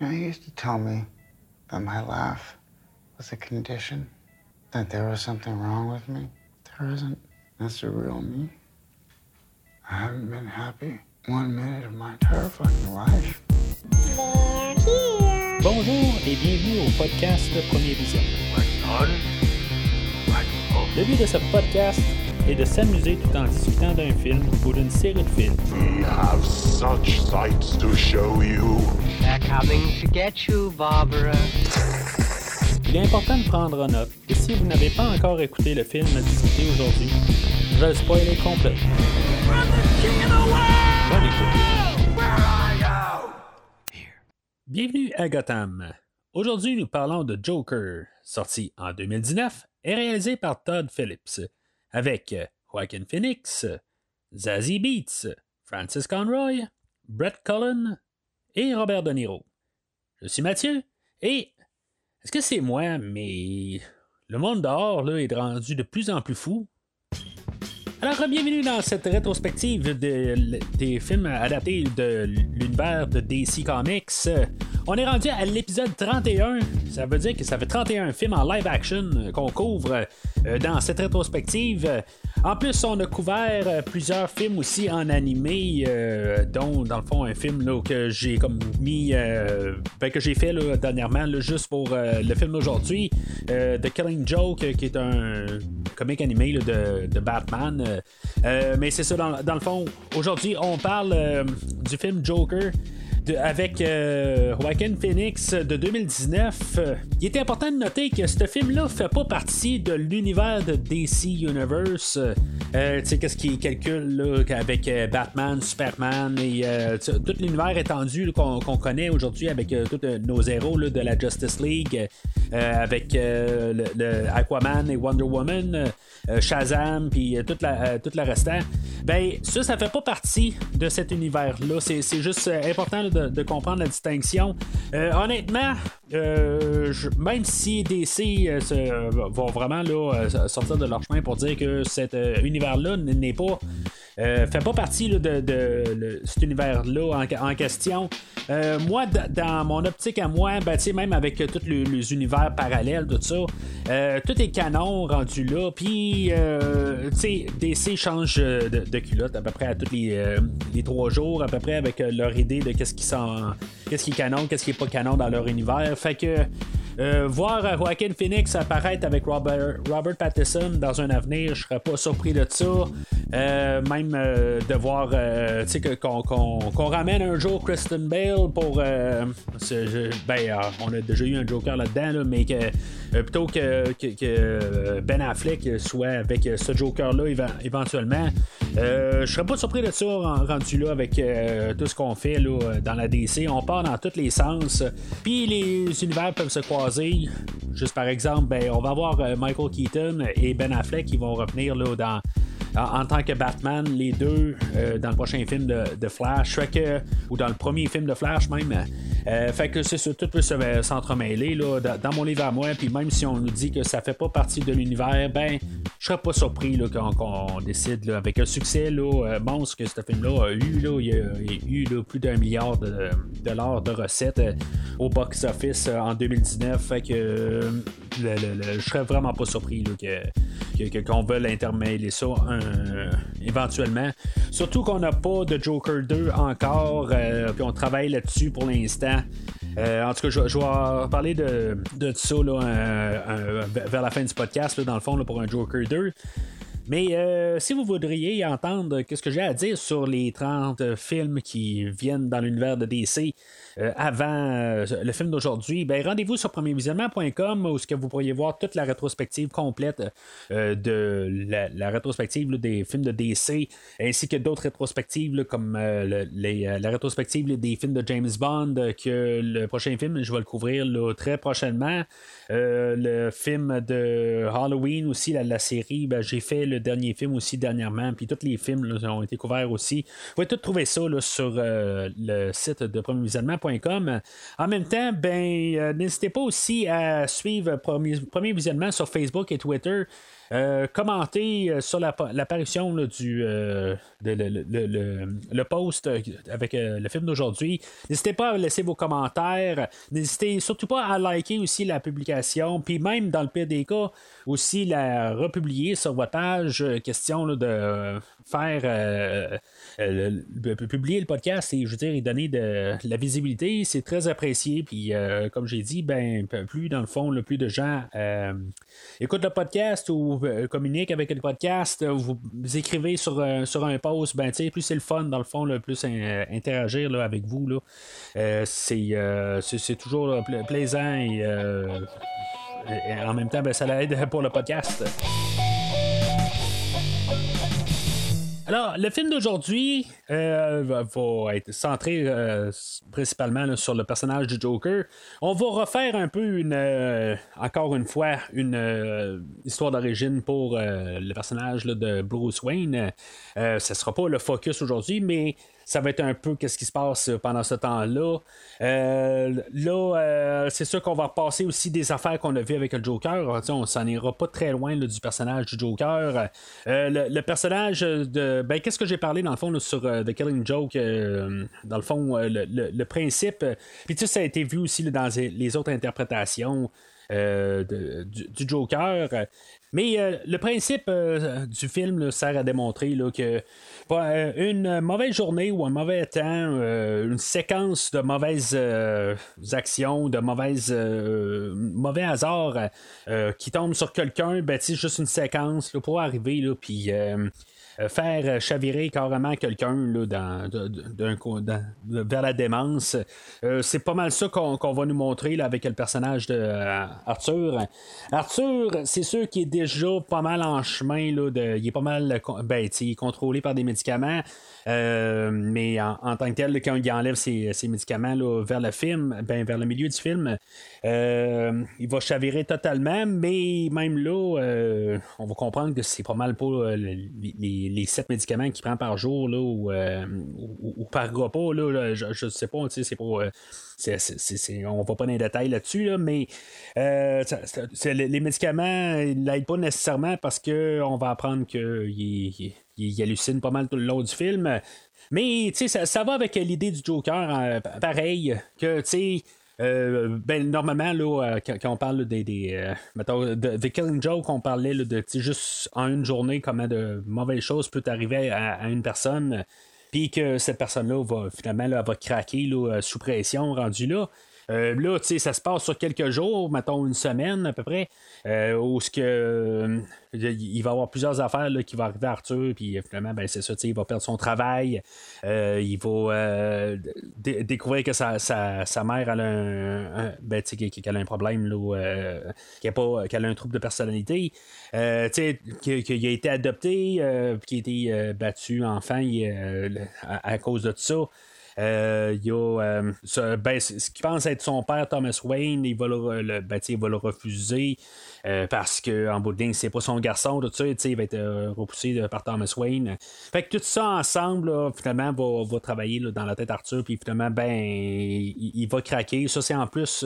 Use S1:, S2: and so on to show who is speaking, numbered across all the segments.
S1: You know, he used to tell me that my laugh was a condition, that there was something wrong with me. There isn't. That's the real me. I haven't been happy one minute of my entire fucking life.
S2: Bonjour et bienvenue au podcast Premier Vision. Le but de ce podcast est de s'amuser tout en discutant d'un film ou d'une série de films.
S3: We have such sights to show you.
S4: They're coming to get you, Barbara.
S2: Il est important de prendre en note que si vous n'avez pas encore écouté le film à discuter aujourd'hui, je vais le spoiler complètement. Bonne écoute. Bienvenue à Gotham. Aujourd'hui, nous parlons de Joker, sorti en 2019 et réalisé par Todd Phillips, avec Joaquin Phoenix, Zazie Beats, Francis Conroy, Brett Cullen et Robert De Niro. Je suis Mathieu et est-ce que c'est moi, mais le monde dehors là, est rendu de plus en plus fou? Alors, bienvenue dans cette rétrospective de- des films adaptés de l'univers de DC Comics. On est rendu à l'épisode 31. Ça veut dire que ça fait 31 films en live action qu'on couvre euh, dans cette rétrospective. En plus, on a couvert euh, plusieurs films aussi en animé, euh, dont dans le fond un film là, que j'ai comme mis, euh, ben, que j'ai fait là, dernièrement, là, juste pour le film d'aujourd'hui, The Killing Joke, qui est un comic animé de, Batman. Mais c'est ça, dans, le fond, aujourd'hui, on parle du film Joker. Avec euh, Phoenix de 2019. Euh, il était important de noter que ce film-là fait pas partie de l'univers de DC Universe. Euh, tu sais, qu'est-ce qu'il calcule avec euh, Batman, Superman et tout l'univers étendu qu'on connaît aujourd'hui avec tous nos héros de la Justice League, avec Aquaman et Wonder Woman, Shazam, puis toute la, toute la restant. Ben, ça, ça fait pas partie de cet univers-là. C'est juste important de, de comprendre la distinction. Euh, honnêtement, euh, même si DC euh, vont vraiment sortir de leur chemin pour dire que cet univers-là n'est pas. Euh, fait pas partie de, cet univers-là en, en question. Euh, moi, dans mon optique à moi, ben, même avec tous les, univers parallèles, tout ça, euh, tout est canon rendu là. Puis, DC change de, culotte à peu près à tous les, trois jours, à peu près avec leur idée de qu'est-ce qui, qu'est-ce qui est canon, qu'est-ce qui est pas canon dans leur univers. Fait que. voir Joaquin Phoenix apparaître avec Robert, Robert Pattinson dans un avenir, je serais pas surpris de ça. Même euh, de voir euh, qu'on, ramène un jour Kristen Bale pour. euh, ben, on a déjà eu un Joker là-dedans, là, mais que plutôt que, Ben Affleck soit avec ce Joker-là éventuellement, euh, je serais pas surpris de ça ren- rendu là avec tout ce qu'on fait là, dans la DC. On part dans tous les sens. Puis les univers peuvent se croiser. Juste par exemple, ben, on va avoir euh, Michael Keaton et Ben Affleck qui vont revenir là, dans en tant que Batman, les deux, euh, dans le prochain film de, Flash, fait que, ou dans le premier film de Flash même. Euh, fait que c'est tout peut se- s'entremêler là, dans, mon livre à moi, puis même si on nous dit que ça fait pas partie de l'univers, ben, je serais pas surpris là, décide, là, avec un succès là, euh, monstre que ce film-là a eu, là, il, a, a eu là, plus d'un milliard de dollars de recettes au box-office en 2019, fait que serais vraiment pas surpris là, que, qu'on veuille intermêler ça euh, éventuellement. Surtout qu'on n'a pas de Joker 2 encore, euh, puis on travaille là-dessus pour l'instant. Euh, en tout cas, je, vais parler de, de ça là, euh, vers la fin du podcast, là, dans le fond, là, pour un Joker 2. Mais euh, si vous voudriez entendre qu'est-ce que j'ai à dire sur les 30 films qui viennent dans l'univers de DC euh, avant euh, le film d'aujourd'hui, ben rendez-vous sur premiervisionnement.com où ce que vous pourriez voir toute la rétrospective complète de la, rétrospective des films de DC, ainsi que d'autres rétrospectives comme la rétrospective des films de James Bond, que le prochain film, je vais le couvrir très prochainement. Le film de Halloween aussi, la, la série, ben, j'ai fait le le dernier film aussi dernièrement, puis tous les films ont été couverts aussi. Vous pouvez tout trouver ça sur le site de premiervisionnement.com. En même temps, ben, n'hésitez pas aussi à suivre Premier, premier Visionnement sur Facebook et Twitter. Euh, commenter euh, sur l'apparition du euh, le, post avec le film d'aujourd'hui. N'hésitez pas à laisser vos commentaires. N'hésitez surtout pas à liker aussi la publication. Puis même dans le pire des cas, aussi la republier sur votre page. Question de faire publier le podcast et je veux dire, donner de, la visibilité. C'est très apprécié. Puis comme j'ai dit, ben plus dans le fond, le plus de gens écoutent le podcast ou euh, communique avec le podcast, euh, vous, écrivez sur, euh, sur un post, ben, plus c'est le fun, dans le fond, le plus interagir là, avec vous. Là. c'est, toujours plaisant et, en même temps, ben, ça l'aide pour le podcast. Alors, le film d'aujourd'hui euh, va être centré euh, principalement sur le personnage du Joker. On va refaire un peu une, euh, encore une fois, une histoire d'origine pour le personnage de Bruce Wayne. ce ne sera pas le focus aujourd'hui, mais ça va être un peu qu'est-ce qui se passe pendant ce temps-là. Euh, là, euh, c'est sûr qu'on va repasser aussi des affaires qu'on a vues avec le Joker. on s'en ira pas très loin du personnage du Joker. Euh, le, personnage de. Ben, qu'est-ce que j'ai parlé dans le fond sur The Killing Joke Dans le fond, le, principe. Puis tu sais, ça a été vu aussi dans les autres interprétations. du, Joker. Mais le principe du film sert à démontrer là, que euh, une mauvaise journée ou un mauvais temps, euh, une séquence de mauvaises euh, actions, de mauvaises mauvais hasards qui tombent sur quelqu'un, ben, juste une séquence pour arriver, puis euh, faire euh, chavirer carrément quelqu'un dans, vers la démence. Euh, c'est pas mal ça qu'on, va nous montrer là, avec le personnage de Arthur. Arthur, c'est sûr qu'il est déjà pas mal en chemin. Là, il est pas mal ben, contrôlé par des médicaments. mais en, tant que tel, quand il enlève ses, médicaments là, vers le film, ben, vers le milieu du film, il va chavirer totalement, mais même là, on va comprendre que c'est pas mal pas les, les, sept médicaments qu'il prend par jour là, ou, euh, par repas, là, je ne sais pas, c'est pas. Euh, on va pas dans les détails là-dessus, mais euh, les médicaments ne l'aident pas nécessairement parce qu'on va apprendre qu'il il, hallucine pas mal tout le long du film. Mais ça, ça va avec l'idée du Joker, pareil, que tu sais euh, ben, normalement, là, euh, quand, on parle des. des euh, mettons, de, The Killing Joke, on parlait de juste en une journée comment de mauvaises choses peuvent arriver à, une personne, puis que cette personne-là va finalement là, va craquer là, sous pression rendu là. Euh, là, tu sais, ça se passe sur quelques jours, mettons une semaine à peu près, euh, où ce que euh, il va avoir plusieurs affaires là, qui vont arriver à Arthur, puis finalement, ben, c'est ça, il va perdre son travail, il va découvrir que sa, sa, mère elle a un, ben, qu'elle a un problème, là, qu'elle, a un trouble de personnalité, qu'il a été adopté, qui a été battu enfant à, cause de tout ça. Euh, il y a euh, ce, ben, ce qui pense être son père, Thomas Wayne, il va le, ben, il va le refuser. Euh, parce qu'en bout de ligne, c'est pas son garçon, tout ça, il va être repoussé par Thomas Wayne. Fait que tout ça ensemble, finalement, va, travailler dans la tête Arthur, puis finalement, ben, il, va craquer. Ça, c'est en plus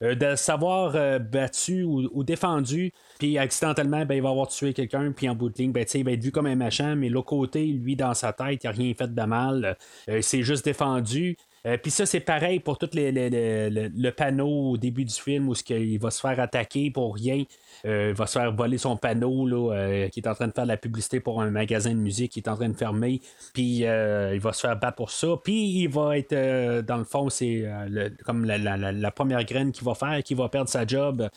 S2: de savoir battu ou, défendu, puis accidentellement, ben, il va avoir tué quelqu'un, puis en bout de ligne, ben, il va être vu comme un machin, mais l'autre côté, lui, dans sa tête, il n'a rien fait de mal. c'est juste défendu euh, puis ça, c'est pareil pour tout les, le panneau au début du film où il va se faire attaquer pour rien. Euh, il va se faire voler son panneau là, euh, qui est en train de faire de la publicité pour un magasin de musique qui est en train de fermer. Puis il va se faire battre pour ça. Puis il va être, dans le fond, c'est comme la, première graine qu'il va faire, qui va perdre sa job.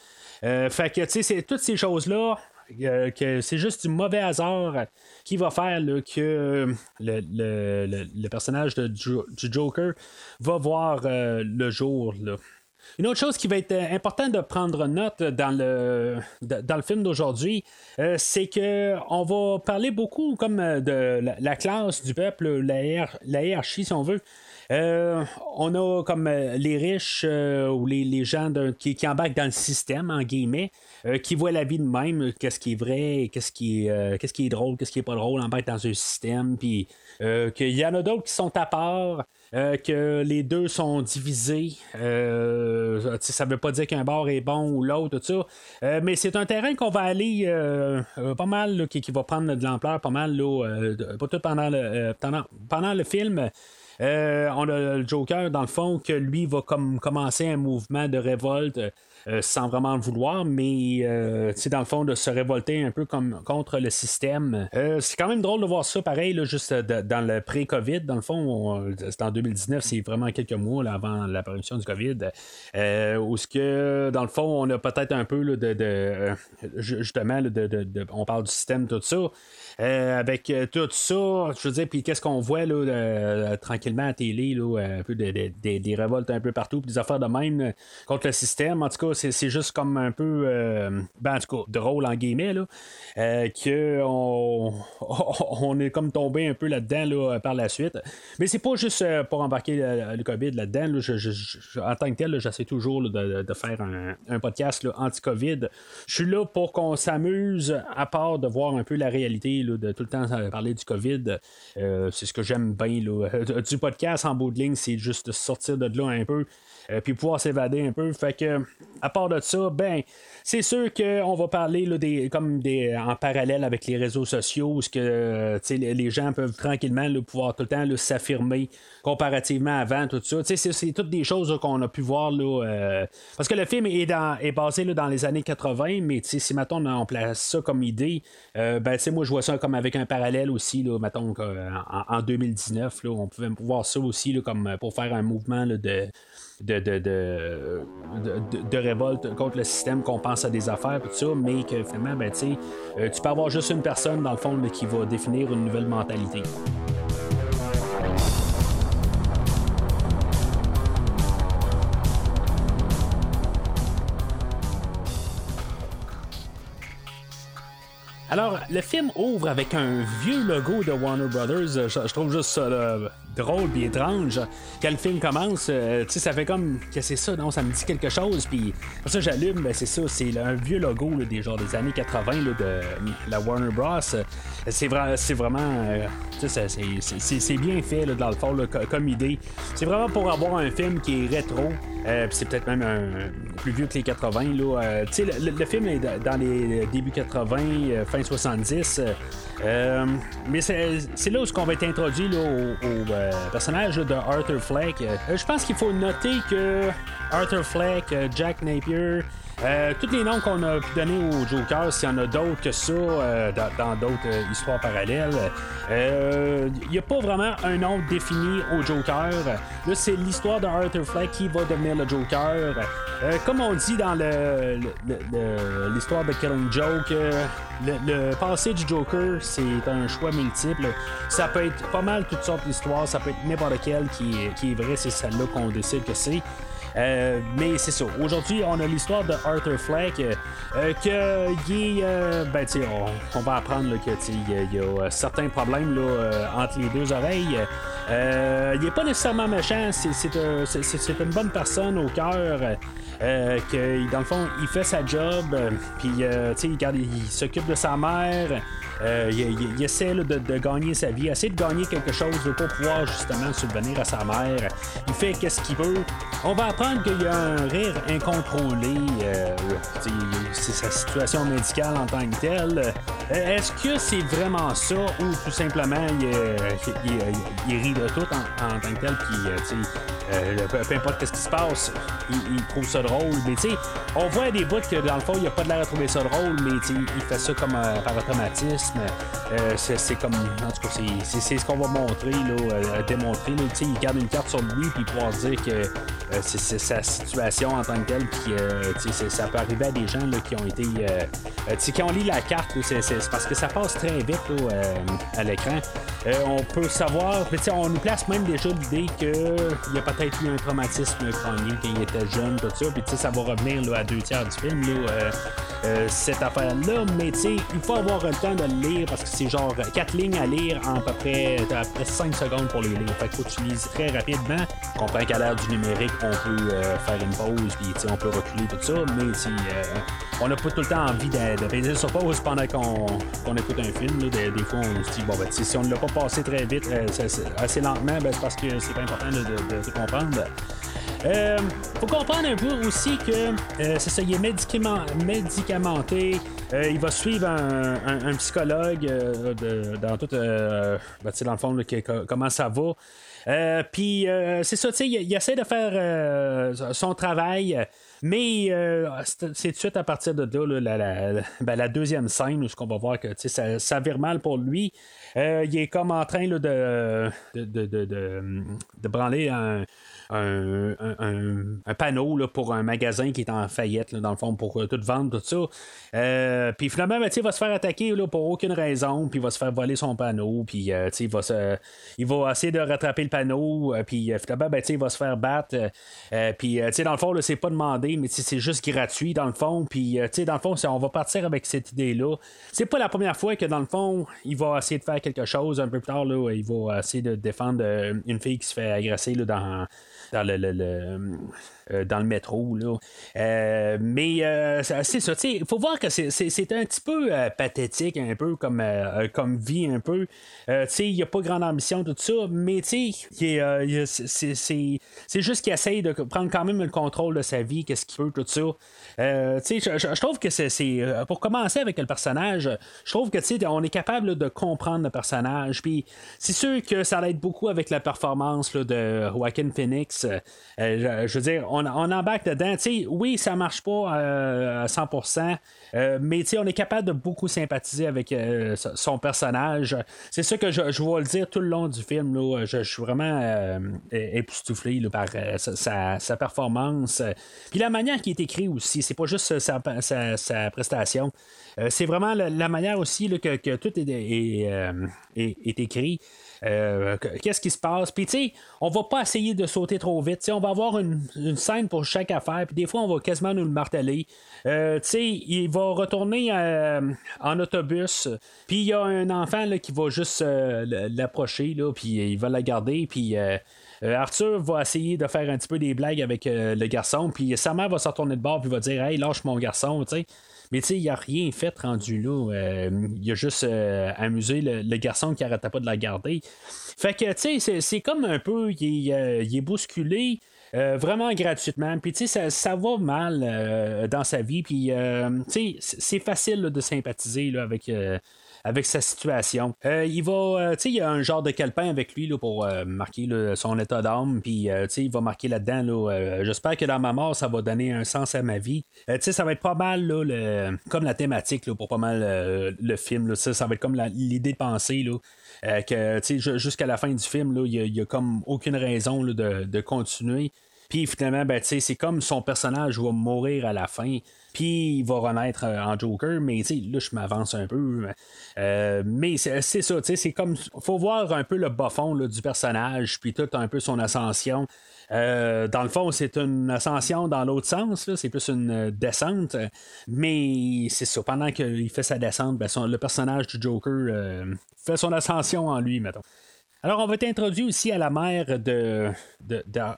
S2: fait que, tu sais, toutes ces choses-là. Que c'est juste du mauvais hasard qui va faire que euh, le, personnage de, du Joker va voir euh, le jour. Une autre chose qui va être important de prendre note dans le, dans le film d'aujourd'hui, c'est que on va parler beaucoup comme de la, classe du peuple, la, la hiérarchie, si on veut. Euh, on a comme euh, les riches euh, ou les, gens qui, qui, embarquent dans le système, en guillemets, qui voient la vie de même, qu'est-ce qui est vrai, qu'est-ce qui, qu'est-ce qui est drôle, qu'est-ce qui est pas drôle, embarquent dans un système, puis qu'il y en a d'autres qui sont à part. que les deux sont divisés. Ça veut pas dire qu'un bord est bon ou l'autre, tout ça. mais c'est un terrain qu'on va aller pas mal, qui, va prendre de l'ampleur, pas mal, pas tout pendant le, pendant le film. Euh, on a le Joker, dans le fond, que lui va comme commencer un mouvement de révolte euh, sans vraiment le vouloir, mais euh, dans le fond, de se révolter un peu comme contre le système. Euh, c'est quand même drôle de voir ça pareil, là, juste dans le pré-COVID. Dans le fond, c'est en 2019, c'est vraiment quelques mois avant l'apparition du COVID. où ce que, dans le fond, on a peut-être un peu de, justement, de, on parle du système, tout ça. avec tout ça, je veux dire, puis qu'est-ce qu'on voit là, tranquillement à télé, là, un peu des révoltes un peu partout, des affaires de même contre le système. En tout cas, c'est juste comme un peu, euh, ben, en tout cas, drôle en guillemets, là, euh, qu'on on est comme tombé un peu là-dedans là, par la suite. Mais c'est pas juste euh, pour embarquer le, COVID là-dedans. en tant que tel, j'essaie toujours de, faire un, podcast anti-COVID. Je suis là pour qu'on s'amuse, à part de voir un peu la réalité, de tout le temps parler du COVID. c'est ce que j'aime bien. du podcast en bout de ligne, c'est juste de sortir de là un peu. Euh, puis pouvoir s'évader un peu. Fait que, à part de ça, ben, c'est sûr qu'on va parler là, des, comme des, en parallèle avec les réseaux sociaux, où que les gens peuvent tranquillement pouvoir tout le temps s'affirmer comparativement avant, tout ça. C'est, toutes des choses qu'on a pu voir. Là, euh, parce que le film est, dans, est basé là, dans les années 80, mais si maintenant on place ça comme idée, euh, ben, moi je vois ça comme avec un parallèle aussi, là, mettons, en, en 2019, là, on pouvait voir ça aussi là, comme pour faire un mouvement de de, de, de, révolte contre le système, qu'on pense à des affaires, tout ça, mais que finalement, ben, euh, tu peux avoir juste une personne, dans le fond, qui va définir une nouvelle mentalité. Alors, le film ouvre avec un vieux logo de Warner Brothers. Je, trouve juste ça drôle et étrange. Quand le film commence, euh, tu sais, ça fait comme que c'est ça, non, ça me dit quelque chose. Puis ça, j'allume, ben, c'est ça, c'est un vieux logo des genres des années 80 de la Warner Bros. C'est vraiment, euh, c'est bien fait dans le fond comme idée. C'est vraiment pour avoir un film qui est rétro. Euh, c'est peut-être même un, plus vieux que les 80. Là. Le, le, film est dans les débuts 80, fin 70. Euh, mais c'est là où on va être introduit au, euh, personnage de Arthur Fleck. Euh, je pense qu'il faut noter que Arthur Fleck, Jack Napier, euh, tous les noms qu'on a pu donner au Joker, s'il y en a d'autres que ça euh, dans d'autres euh, histoires parallèles, il n'y a pas vraiment un nom défini au Joker. Là, c'est l'histoire de Arthur Fleck qui va devenir le Joker. comme on dit dans l'histoire de Killing Joke, le, passé du Joker, c'est un choix multiple. Ça peut être pas mal toutes sortes d'histoires, ça peut être n'importe quelle qui, qui est vrai, c'est celle-là qu'on décide que c'est. Euh, mais c'est ça. Aujourd'hui, on a l'histoire de Arthur Fleck. Euh, euh que il euh, ben, on, on, va apprendre qu'il y, a certains problèmes là, entre les deux oreilles. il n'est pas nécessairement méchant, c'est une bonne personne au cœur. que dans le fond, il fait sa job, puis il, il s'occupe de sa mère. Euh, il, essaie de, gagner sa vie, essaie de gagner quelque chose pour pouvoir justement subvenir à sa mère. Il fait qu'est-ce qu'il veut. On va qu'il y a un rire incontrôlé. Euh, c'est sa situation médicale en tant que telle. Euh, est-ce que c'est vraiment ça ou tout simplement il, rit de tout en, tant que tel puis peu, importe ce qui se passe, il, trouve ça drôle. Mais tu on voit des bouts que dans le fond il a pas de l'air à trouver ça drôle, mais il fait ça comme par automatisme. Euh, c'est comme. En tout cas, c'est ce qu'on va montrer, là, euh, démontrer. il garde une carte sur lui, puis pouvoir dire que euh, c'est sa situation en tant que telle. Puis ça peut arriver à des gens là, qui ont été. qui ont lu la carte, c'est parce que ça passe très vite à l'écran. on peut savoir, on nous place même déjà l'idée qu'il y a peut-être eu un traumatisme crânien quand il était jeune, tout ça. Puis ça va revenir là, à deux tiers du film. Cette affaire-là, mais il faut avoir le temps de le lire parce que c'est genre quatre lignes à lire en à peu près, à peu près 5 secondes pour les lire. Fait qu'il faut que tu lises très rapidement. On comprend qu'à l'ère du numérique, on peut euh, faire une pause, puis on peut reculer tout ça, mais euh, on n'a pas tout le temps envie de, de sur pause pendant qu'on écoute un film. Des, fois, on se dit, bon, ben, si on ne l'a pas passé très vite, euh, assez lentement, ben, c'est parce que c'est pas important de, comprendre. Euh, faut comprendre un peu aussi que c'est ça, il est médicamenté. Euh, il va suivre un, psychologue dans tout, ben, dans le fond, comment ça va. Puis c'est ça, il, il, essaie de faire son travail. Mais c'est tout de suite à partir de là, ben, la, deuxième scène, ce qu'on va voir que ça, ça vire mal pour lui. il est comme en train de, de, de, de, branler un, un, un, panneau là, pour un magasin qui est en faillite, dans le fond, pour euh, tout vendre, tout ça. Euh, puis finalement, ben, il va se faire attaquer là, pour aucune raison, puis il va se faire voler son panneau, puis euh, il, va se, il va essayer de rattraper le panneau, puis finalement, ben, il va se faire battre. puis dans le fond, c'est pas demandé, mais c'est juste gratuit, dans le fond. Puis dans le fond, on va partir avec cette idée-là. C'est pas la première fois que, dans le fond, il va essayer de faire quelque chose. Un peu plus tard, là, il va essayer de défendre une fille qui se fait agresser là, dans dans le, euh, dans le métro. Là. Euh, mais euh, c'est ça, il faut voir que c'est un petit peu pathétique, un peu comme, comme vie, un peu. il n'y a pas grande ambition, tout ça, mais c'est juste qu'il essaye de prendre quand même le contrôle de sa vie, qu'est-ce qu'il peut, tout ça. je, trouve que c'est pour commencer avec le personnage, je trouve que on est capable de comprendre le personnage. Puis c'est sûr que ça aide beaucoup avec la performance de Joaquin Phoenix. Je, veux dire, on, on embarque dedans. oui, ça marche pas euh, à 100%, euh, mais on est capable de beaucoup sympathiser avec euh, son personnage. C'est ça que je, je, vais le dire tout le long du film. Je, suis vraiment époustouflé par sa, performance. Puis la manière qui est écrit aussi, c'est pas juste sa, prestation. c'est vraiment la, manière aussi que, tout est écrit. Euh, qu'est-ce qui se passe? Puis, tu sais, on va pas essayer de sauter trop vite. on va avoir une, scène pour chaque affaire. Puis, des fois, on va quasiment nous le marteler. Euh, tu sais, il va retourner euh, en autobus. Puis, il y a un enfant là, qui va juste l'approcher. Puis, il va la garder. Puis, Arthur va essayer de faire un petit peu des blagues avec le garçon. Puis, sa mère va se retourner de bord. Puis, va dire Hey, lâche mon garçon. Tu sais. Mais tu sais, il a rien fait rendu là. Euh, il a juste euh, amusé le, garçon qui arrêtait pas de la garder. Fait que, tu sais, c'est comme un peu, il, est euh, bousculé. vraiment gratuitement. Puis, tu sais, ça, va mal dans sa vie. Puis, tu sais, c'est facile de sympathiser avec avec sa situation. Euh, il va, euh, tu sais, il y a un genre de calepin avec lui là, pour euh, marquer son état d'âme, puis tu sais, il va marquer là-dedans. Là, j'espère que dans ma mort, ça va donner un sens à ma vie. tu sais, ça va être pas mal là, comme la thématique là, pour pas mal le film. Là, ça, va être comme l'idée de penser là, que jusqu'à la fin du film, il n'y a, comme aucune raison là, de continuer. Puis finalement, ben, c'est comme son personnage va mourir à la fin. Puis il va renaître euh, en Joker, mais là, je m'avance un peu. Euh, mais c'est ça, c'est comme. faut voir un peu le bas fond du personnage, puis tout un peu son ascension. Euh, dans le fond, c'est une ascension dans l'autre sens, c'est plus une descente. Mais c'est ça, pendant qu'il fait sa descente, ben, le personnage du Joker fait son ascension en lui, mettons. Alors, on va être introduit aussi à la mère de,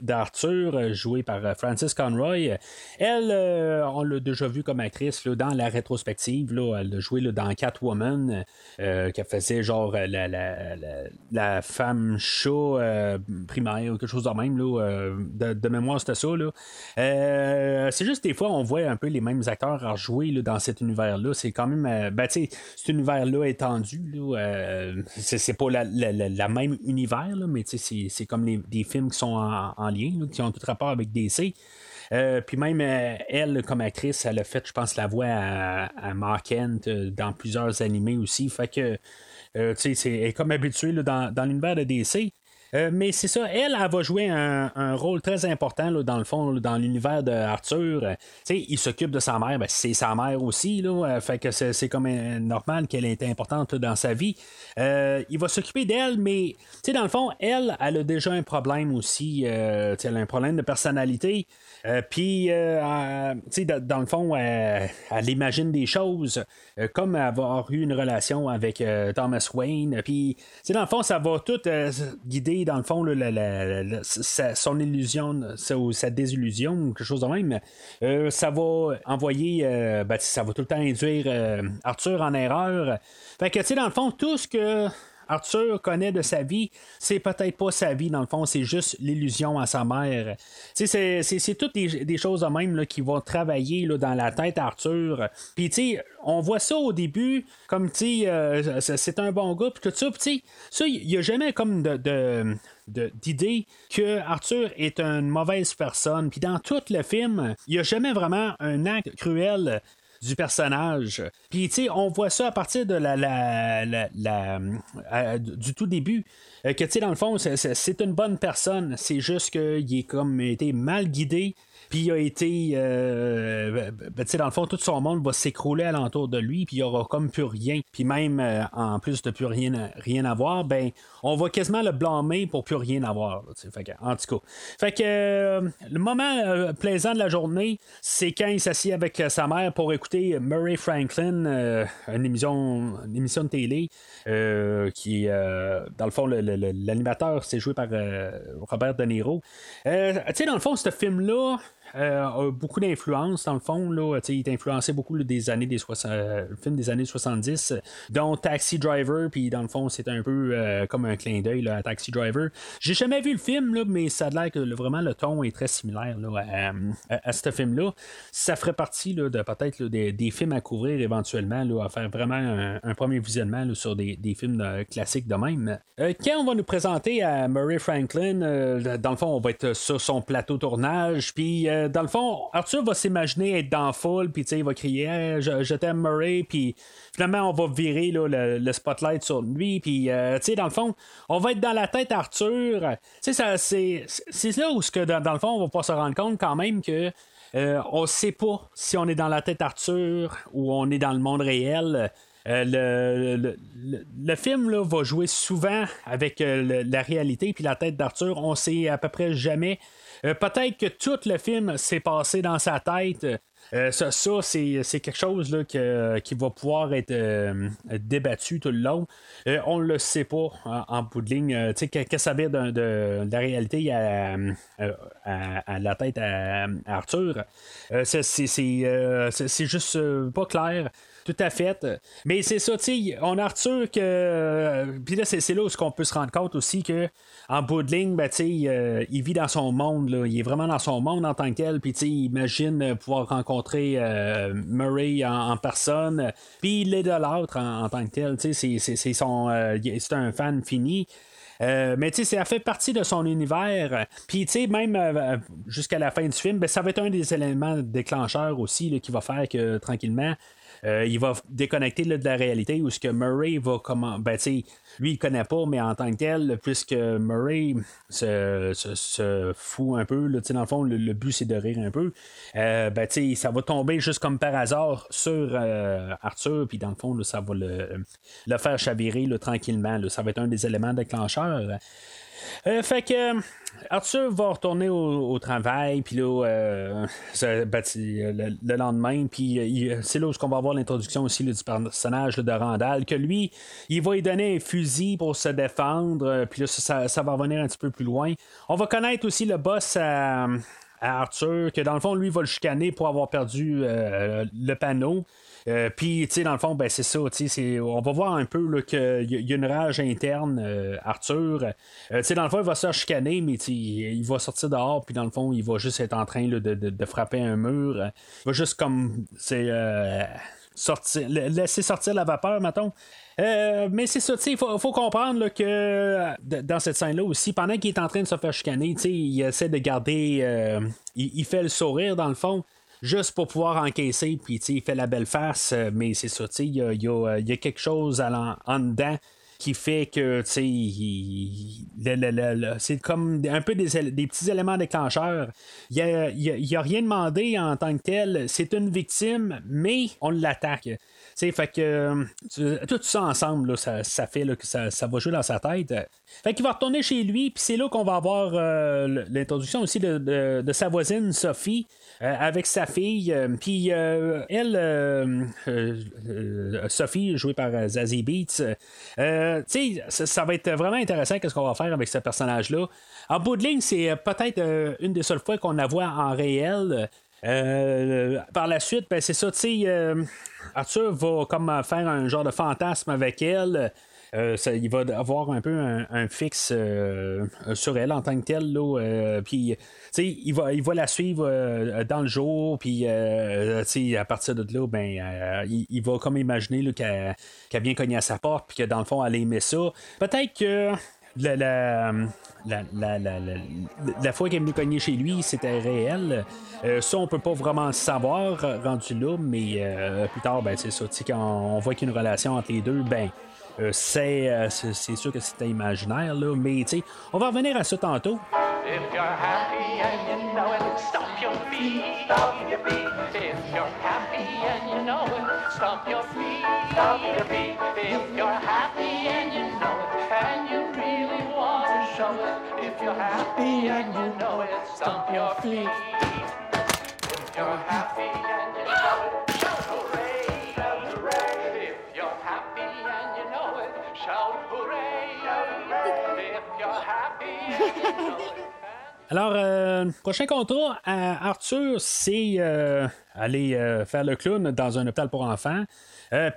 S2: d'Arthur, euh, jouée par euh, Frances Conroy. Elle, euh, on l'a déjà vu comme actrice dans la rétrospective. Là, elle a joué dans Catwoman, euh, qui faisait genre la, la, femme chat primaire ou quelque chose de même. Là, de, mémoire, c'était ça. c'est juste des fois, on voit un peu les mêmes acteurs à jouer dans cet univers-là. C'est quand même. ben, cet univers-là étendu. Là, c'est, pas la, même univers, mais c'est comme des films qui sont en, lien, qui ont tout rapport avec DC. Euh, puis même euh, elle, comme actrice, elle a fait, je pense, la voix à, Mark Kent euh, dans plusieurs animés aussi. Fait que, tu sais, comme habituée dans, l'univers de DC. Euh, mais c'est ça, elle, elle va jouer un, rôle très important dans le fond, dans l'univers d'Arthur. Euh, il s'occupe de sa mère, ben, c'est sa mère aussi, euh, c'est, comme normal qu'elle est importante dans sa vie. il va s'occuper d'elle, mais dans le fond, elle, elle a déjà un problème aussi. elle a un problème de personnalité. Puis, dans le fond, elle, imagine des choses comme avoir eu une relation avec Thomas Wayne. Puis, dans le fond, ça va tout guider dans le fond, son illusion, sa, désillusion, ou quelque chose de même, euh, ça va envoyer, euh, ben, ça va tout le temps induire euh, Arthur en erreur. Fait que, tu sais, dans le fond, tout ce que Arthur connaît de sa vie, c'est peut-être pas sa vie, dans le fond, c'est juste l'illusion à sa mère. C'est, toutes des, choses de même là, qui vont travailler là, dans la tête d'Arthur. Puis, on voit ça au début, comme, tu euh, c'est un bon gars, puis tout ça. tu sais, ça, il n'y a jamais comme de, d'idée que Arthur est une mauvaise personne. Puis dans tout le film, il n'y a jamais vraiment un acte cruel du personnage. Puis, tu sais, on voit ça à partir de la, euh, du tout début. Euh, que, tu sais, dans le fond, c'est une bonne personne. C'est juste qu'il est comme été mal guidé puis il a été. Euh, ben, ben, tu sais, dans le fond, tout son monde va s'écrouler alentour de lui, puis il n'y aura comme plus rien. Puis même, euh, en plus de plus rien, rien avoir, ben, on va quasiment le blâmer pour plus rien avoir. fait que, en tout cas. Fait que euh, le moment plaisant de la journée, c'est quand il s'assied avec sa mère pour écouter Murray Franklin, une, émission, une émission de télé, qui, dans le fond, l'animateur, c'est joué par Robert De Niro. tu sais, dans le fond, ce film-là, euh, beaucoup d'influence dans le fond. Là, il est influencé beaucoup des années des 60, euh, film des années 70, dont Taxi Driver, puis dans le fond, c'est un peu euh, comme un clin d'œil à Taxi Driver. J'ai jamais vu le film, là, mais ça a l'air que vraiment le ton est très similaire là, à, ce film-là. Ça ferait partie de peut-être des, films à couvrir éventuellement, à faire vraiment un, premier visionnement sur des, films classiques de même. quand on va nous présenter à Murray Franklin, dans le fond, on va être sur son plateau tournage, puis euh, dans le fond, Arthur va s'imaginer être dans la foule, puis il va crier je, t'aime Murray, puis finalement, on va virer le, spotlight sur lui, puis euh, dans le fond, on va être dans la tête d'Arthur. C'est là où, que, dans, le fond, on va pas se rendre compte quand même que. Euh, on sait pas si on est dans la tête d'Arthur ou on est dans le monde réel. le, film là, va jouer souvent avec la réalité puis la tête d'Arthur. On sait à peu près jamais euh, peut-être que tout le film s'est passé dans sa tête. Euh, ça, c'est, quelque chose qui va pouvoir être euh, débattu tout le long. on ne le sait pas en, bout de ligne. Qu'est-ce que ça veut de, de, la réalité à, la tête d'Arthur? Arthur? c'est, c'est juste pas clair. Tout à fait. Mais c'est ça, tu sais, on a Arthur que. Puis là, c'est, là où on peut se rendre compte aussi que en bout de ligne, ben, euh, il vit dans son monde, là. il est vraiment dans son monde en tant que tel, puis il imagine pouvoir rencontrer euh, Murray en, personne, puis il est de l'autre en, tant que tel, c'est, euh, un fan fini. mais tu sais, ça fait partie de son univers. Puis tu sais, même jusqu'à la fin du film, ben, ça va être un des éléments déclencheurs aussi qui va faire que tranquillement, il va déconnecter de la réalité où ce que Murray va comment. Ben, lui, il connaît pas, mais en tant que tel, puisque Murray se, se, fout un peu, là, dans le fond, le, but c'est de rire un peu, euh, ben, ça va tomber juste comme par hasard sur euh, Arthur, puis dans le fond, ça va le, le faire chavirer tranquillement. ça va être un des éléments déclencheurs. Euh, fait que Arthur va retourner au, travail, puis là, euh, ben, le, lendemain, puis euh, c'est là où on va avoir l'introduction aussi du personnage de Randall, que lui, il va lui donner un fusil pour se défendre, puis là, ça, va revenir un petit peu plus loin. On va connaître aussi le boss à, Arthur, que dans le fond, lui, va le chicaner pour avoir perdu le panneau. Euh, puis, tu sais, dans le fond, ben, c'est ça. On va voir un peu qu'il y, a une rage interne, euh, Arthur. Euh, tu sais, dans le fond, il va se chicaner, mais il va sortir dehors, puis dans le fond, il va juste être en train de, frapper un mur. Il va juste comme. c'est sortir, laisser sortir la vapeur, mettons. Mais c'est ça, il faut, faut, comprendre que dans cette scène-là aussi, pendant qu'il est en train de se faire chicaner, il essaie de garder. il, fait le sourire dans le fond juste pour pouvoir encaisser, puis il fait la belle face, euh, mais c'est ça, il y a, quelque chose en, dedans qui fait que, tu sais, c'est comme un peu des, petits éléments déclencheurs. Il n'y a, a, rien demandé en tant que tel. C'est une victime, mais on l'attaque fait que euh, tout ça ensemble, ça, fait que ça, va jouer dans sa tête. Fait qu'il va retourner chez lui, puis c'est là qu'on va avoir euh, l'introduction aussi de, sa voisine Sophie. Euh, avec sa fille, puis elle, Sophie, jouée par Zazie Beats, ça, ça, va être vraiment intéressant qu'est-ce qu'on va faire avec ce personnage-là. En bout de ligne, c'est peut-être une des seules fois qu'on la voit en réel. Par la suite, ben, c'est ça, tu sais, Arthur va comme faire un genre de fantasme avec elle. Euh, il va avoir un peu un, fixe euh, sur elle en tant que telle. Euh, puis, il va, il va la suivre dans le jour. Puis, à partir de là, ben, il, va comme imaginer qu'elle, qu'elle vient cogner à sa porte. Puis que dans le fond, elle aimait ça. Peut-être que la, la, fois qu'elle est venue chez lui, c'était réel. Euh, ça, on peut pas vraiment savoir rendu là, mais euh, plus tard, ben, c'est ça. Quand on voit qu'il y a une relation entre les deux, ben. Euh, c'est, c'est sûr que c'était imaginaire, là, mais on va revenir à ça tantôt. If you're happy and you show it. If you're happy and you know it, stomp your feet. If you're happy and you know it, shout hooray, shout hooray. If you're happy and you know it, shout hooray, shout hooray. If you're happy and you know it. Alors, euh, prochain contrat à Arthur, c'est euh, aller euh, faire le clown dans un hôpital pour enfants.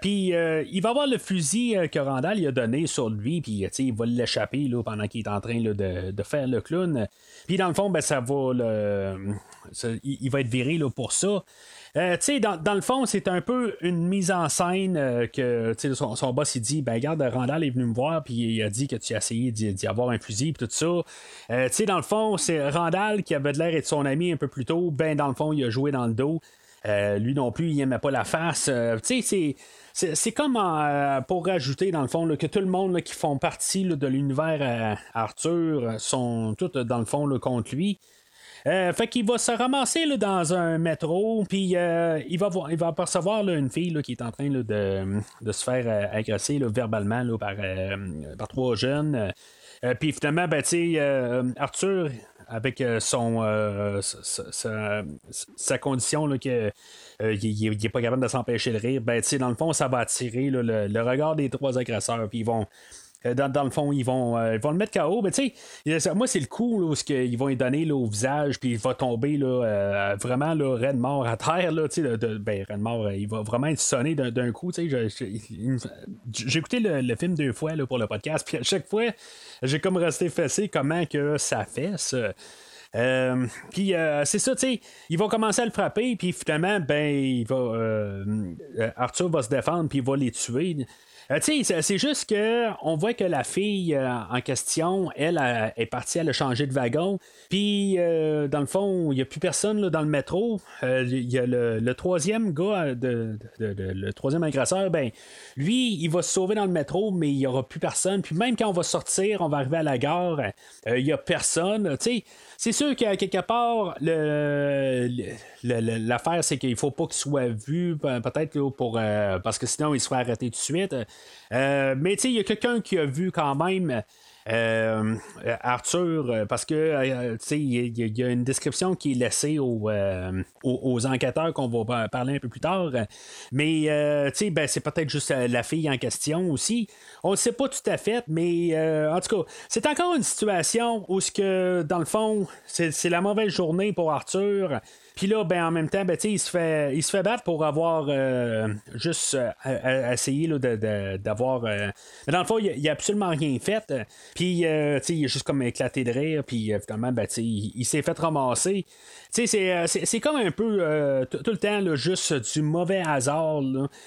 S2: Puis il va avoir le fusil que Randall il a donné sur lui, puis il va l'échapper pendant qu'il est en train de, de, faire le clown. Puis dans le fond, ben, ça va le, il, va être viré pour ça. Euh, dans, dans, le fond, c'est un peu une mise en scène euh, que son, son, boss il dit ben regarde, Randall est venu me voir puis il a dit que tu as essayé d'y avoir un fusil puis tout ça. Euh, dans le fond, c'est Randall qui avait de l'air d'être son ami un peu plus tôt. Ben dans le fond, il a joué dans le dos. lui non plus, il aimait pas la face. c'est. C'est comme pour rajouter, dans le fond, que tout le monde qui font partie de l'univers Arthur sont tous, dans le fond, contre lui. Euh, fait qu'il va se ramasser là, dans un métro, puis euh, il, va voir, il va apercevoir une fille qui est en train de, de, se faire euh, agresser verbalement par, par trois jeunes. puis finalement, ben, Arthur, avec son sa, condition là, il, n'est pas capable de s'empêcher de rire, ben, dans le fond, ça va attirer le, le, regard des trois agresseurs. Puis ils vont euh, dans, le fond, ils vont, euh, ils vont le mettre KO. Mais tu sais, moi, c'est le coup où ils vont lui donner là, au visage, puis il va tomber là, euh, vraiment là, raide à terre. Là, de, ben, raide il va vraiment être sonné d'un coup. J'ai écouté le, film deux fois là, pour le podcast, puis à chaque fois, j'ai comme resté fessé comment que ça fesse. puis c'est ça, tu sais, il va commencer à le frapper, puis finalement, ben, il va, Arthur va se défendre, puis il va les tuer. Euh, c'est juste que on voit que la fille euh, en question, elle, est partie, elle a changé de wagon. Puis, euh, dans le fond, il n'y a plus personne dans le métro. Il y a le, troisième gars, de, le troisième agresseur, ben, lui, il va se sauver dans le métro, mais il n'y aura plus personne. Puis même quand on va sortir, on va arriver à la gare, il n'y a personne. C'est sûr qu'à quelque part, l'affaire, c'est qu'il ne faut pas qu'il soit vu, peut-être pour parce que sinon, il serait arrêté tout de suite. Euh, mais tu sais, il y a quelqu'un qui a vu quand même. Euh, Arthur, euh, parce que il y, a une description qui est laissée aux, aux, enquêteurs qu'on va parler un peu plus tard. Mais ben, c'est peut-être juste la fille en question aussi. On ne sait pas tout à fait, mais en tout cas, c'est encore une situation où, que, dans le fond, c'est la mauvaise journée pour Arthur. Puis là, ben, en même temps, ben, il, se fait, il se fait battre pour avoir euh, juste euh, essayé d'avoir. Euh, mais dans le fond, il n'a absolument rien fait. Puis, il est juste comme éclaté de rire, puis finalement, ben, il, il s'est fait ramasser. C'est, comme un peu tout le temps juste du mauvais hasard.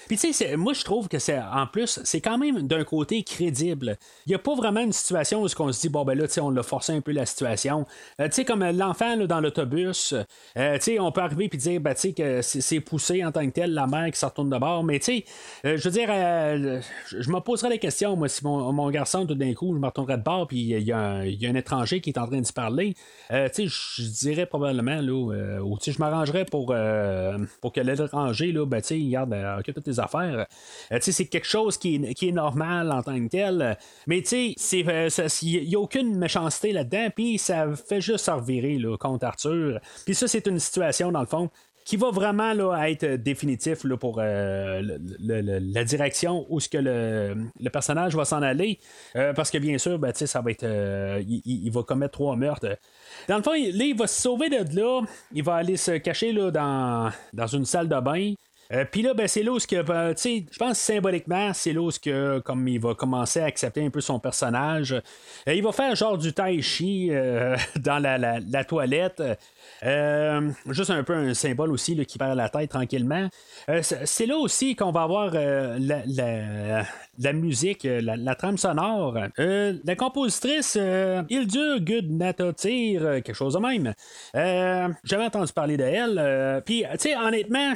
S2: Puis, tu moi, je trouve que c'est en plus, c'est quand même d'un côté crédible. Il n'y a pas vraiment une situation où on se dit, bon, ben là, on l'a forcé un peu la situation. tu sais, comme l'enfant dans l'autobus, on peut arriver et dire, ben, que c'est, poussé en tant que tel, la mère qui se retourne de bord. Mais, sais, je veux dire, je me poserais la question, moi, si mon, garçon, tout d'un coup, je me retournerais de bord, puis il y, a un étranger qui est en train de se parler, euh, je dirais probablement, là, euh, ou tu sais, je m'arrangerais pour, euh, pour que l'étranger, ben, tu sais, regarde, occupe toutes tes affaires. tu sais, c'est quelque chose qui est, qui est normal en tant que tel. Mais, il n'y a aucune méchanceté là-dedans, puis ça fait juste se revirer, là, contre Arthur. Puis ça, c'est une situation, dans le fond, qui va vraiment là, être définitif là, pour euh, la direction où ce que le, personnage va s'en aller. Euh, parce que bien sûr, ben, ça va être. Euh, il, va commettre trois meurtres. Dans le fond, là, il va se sauver de là. Il va aller se cacher là, dans, dans une salle de bain. Puis là, ben, c'est là où ben, je pense symboliquement, c'est là où comme il va commencer à accepter un peu son personnage, il va faire genre du tai chi dans la, la toilette. Euh, juste un peu un symbole aussi qui perd la tête tranquillement. Euh, c'est là aussi qu'on va avoir euh, la, musique, la, trame sonore. la compositrice Hildur Gudnadottir, quelque chose de même. J'avais entendu parler d'elle. Puis, tu sais, honnêtement,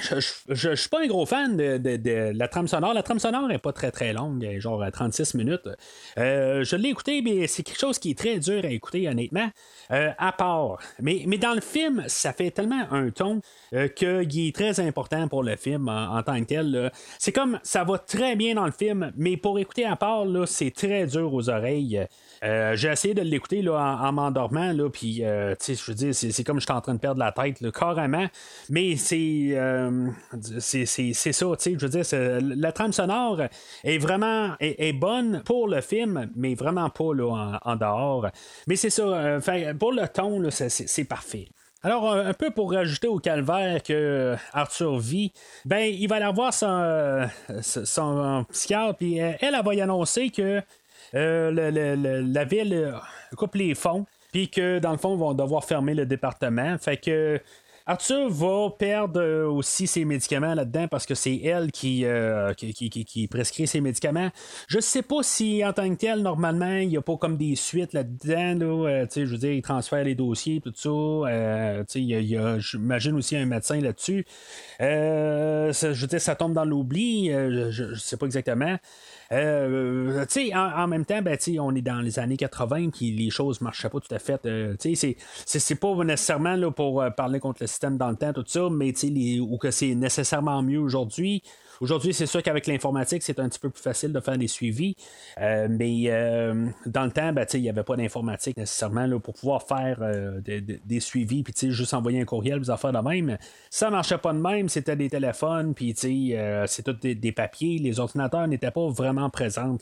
S2: je suis pas un gros fan de, la trame sonore. La trame sonore n'est pas très très longue, genre 36 minutes. je l'ai écouté, mais c'est quelque chose qui est très dur à écouter, honnêtement. à part. Mais, mais dans le film, ça fait tellement un ton euh, qu'il est très important pour le film en, tant que tel. C'est comme ça va très bien dans le film, mais pour écouter à part, c'est très dur aux oreilles. Euh, j'ai essayé de l'écouter là, en, m'endormant, puis euh, je veux dire, c'est, comme je suis en train de perdre la tête, carrément. Mais c'est, c'est, ça, je veux dire, la trame sonore est vraiment est, bonne pour le film, mais vraiment pas là, en, dehors. Mais c'est ça, pour le ton, c'est parfait. Alors, un peu pour rajouter au calvaire que Arthur vit, ben, il va aller voir son, euh, son psychiatre, puis euh, elle, elle, va y annoncer que euh, la ville coupe les fonds, puis que dans le fond, ils vont devoir fermer le département. Fait que Arthur va perdre euh, aussi ses médicaments là-dedans parce que c'est elle euh, qui, qui, prescrit ses médicaments. Je sais pas si en tant que tel, normalement, il n'y a pas comme des suites là-dedans. Euh, je veux dire, il transfère les dossiers, tout ça. y a, j'imagine aussi un médecin là-dessus. je veux dire, ça tombe dans l'oubli. je ne sais pas exactement. Euh, en, en, même temps, ben, on est dans les années 80, qui les choses marchaient pas tout à fait. Euh, c'est pas nécessairement là, pour euh, parler contre le dans le temps, tout ça, mais ou que c'est nécessairement mieux aujourd'hui. Aujourd'hui, c'est sûr qu'avec l'informatique, c'est un petit peu plus facile de faire des suivis. Euh, mais euh, dans le temps, ben, il n'y avait pas d'informatique nécessairement là, pour pouvoir faire euh, des, suivis, puis juste envoyer un courriel, vous en faire de même. Ça marchait pas de même, c'était des téléphones, puis c'est tout des, papiers. Les ordinateurs n'étaient pas vraiment présents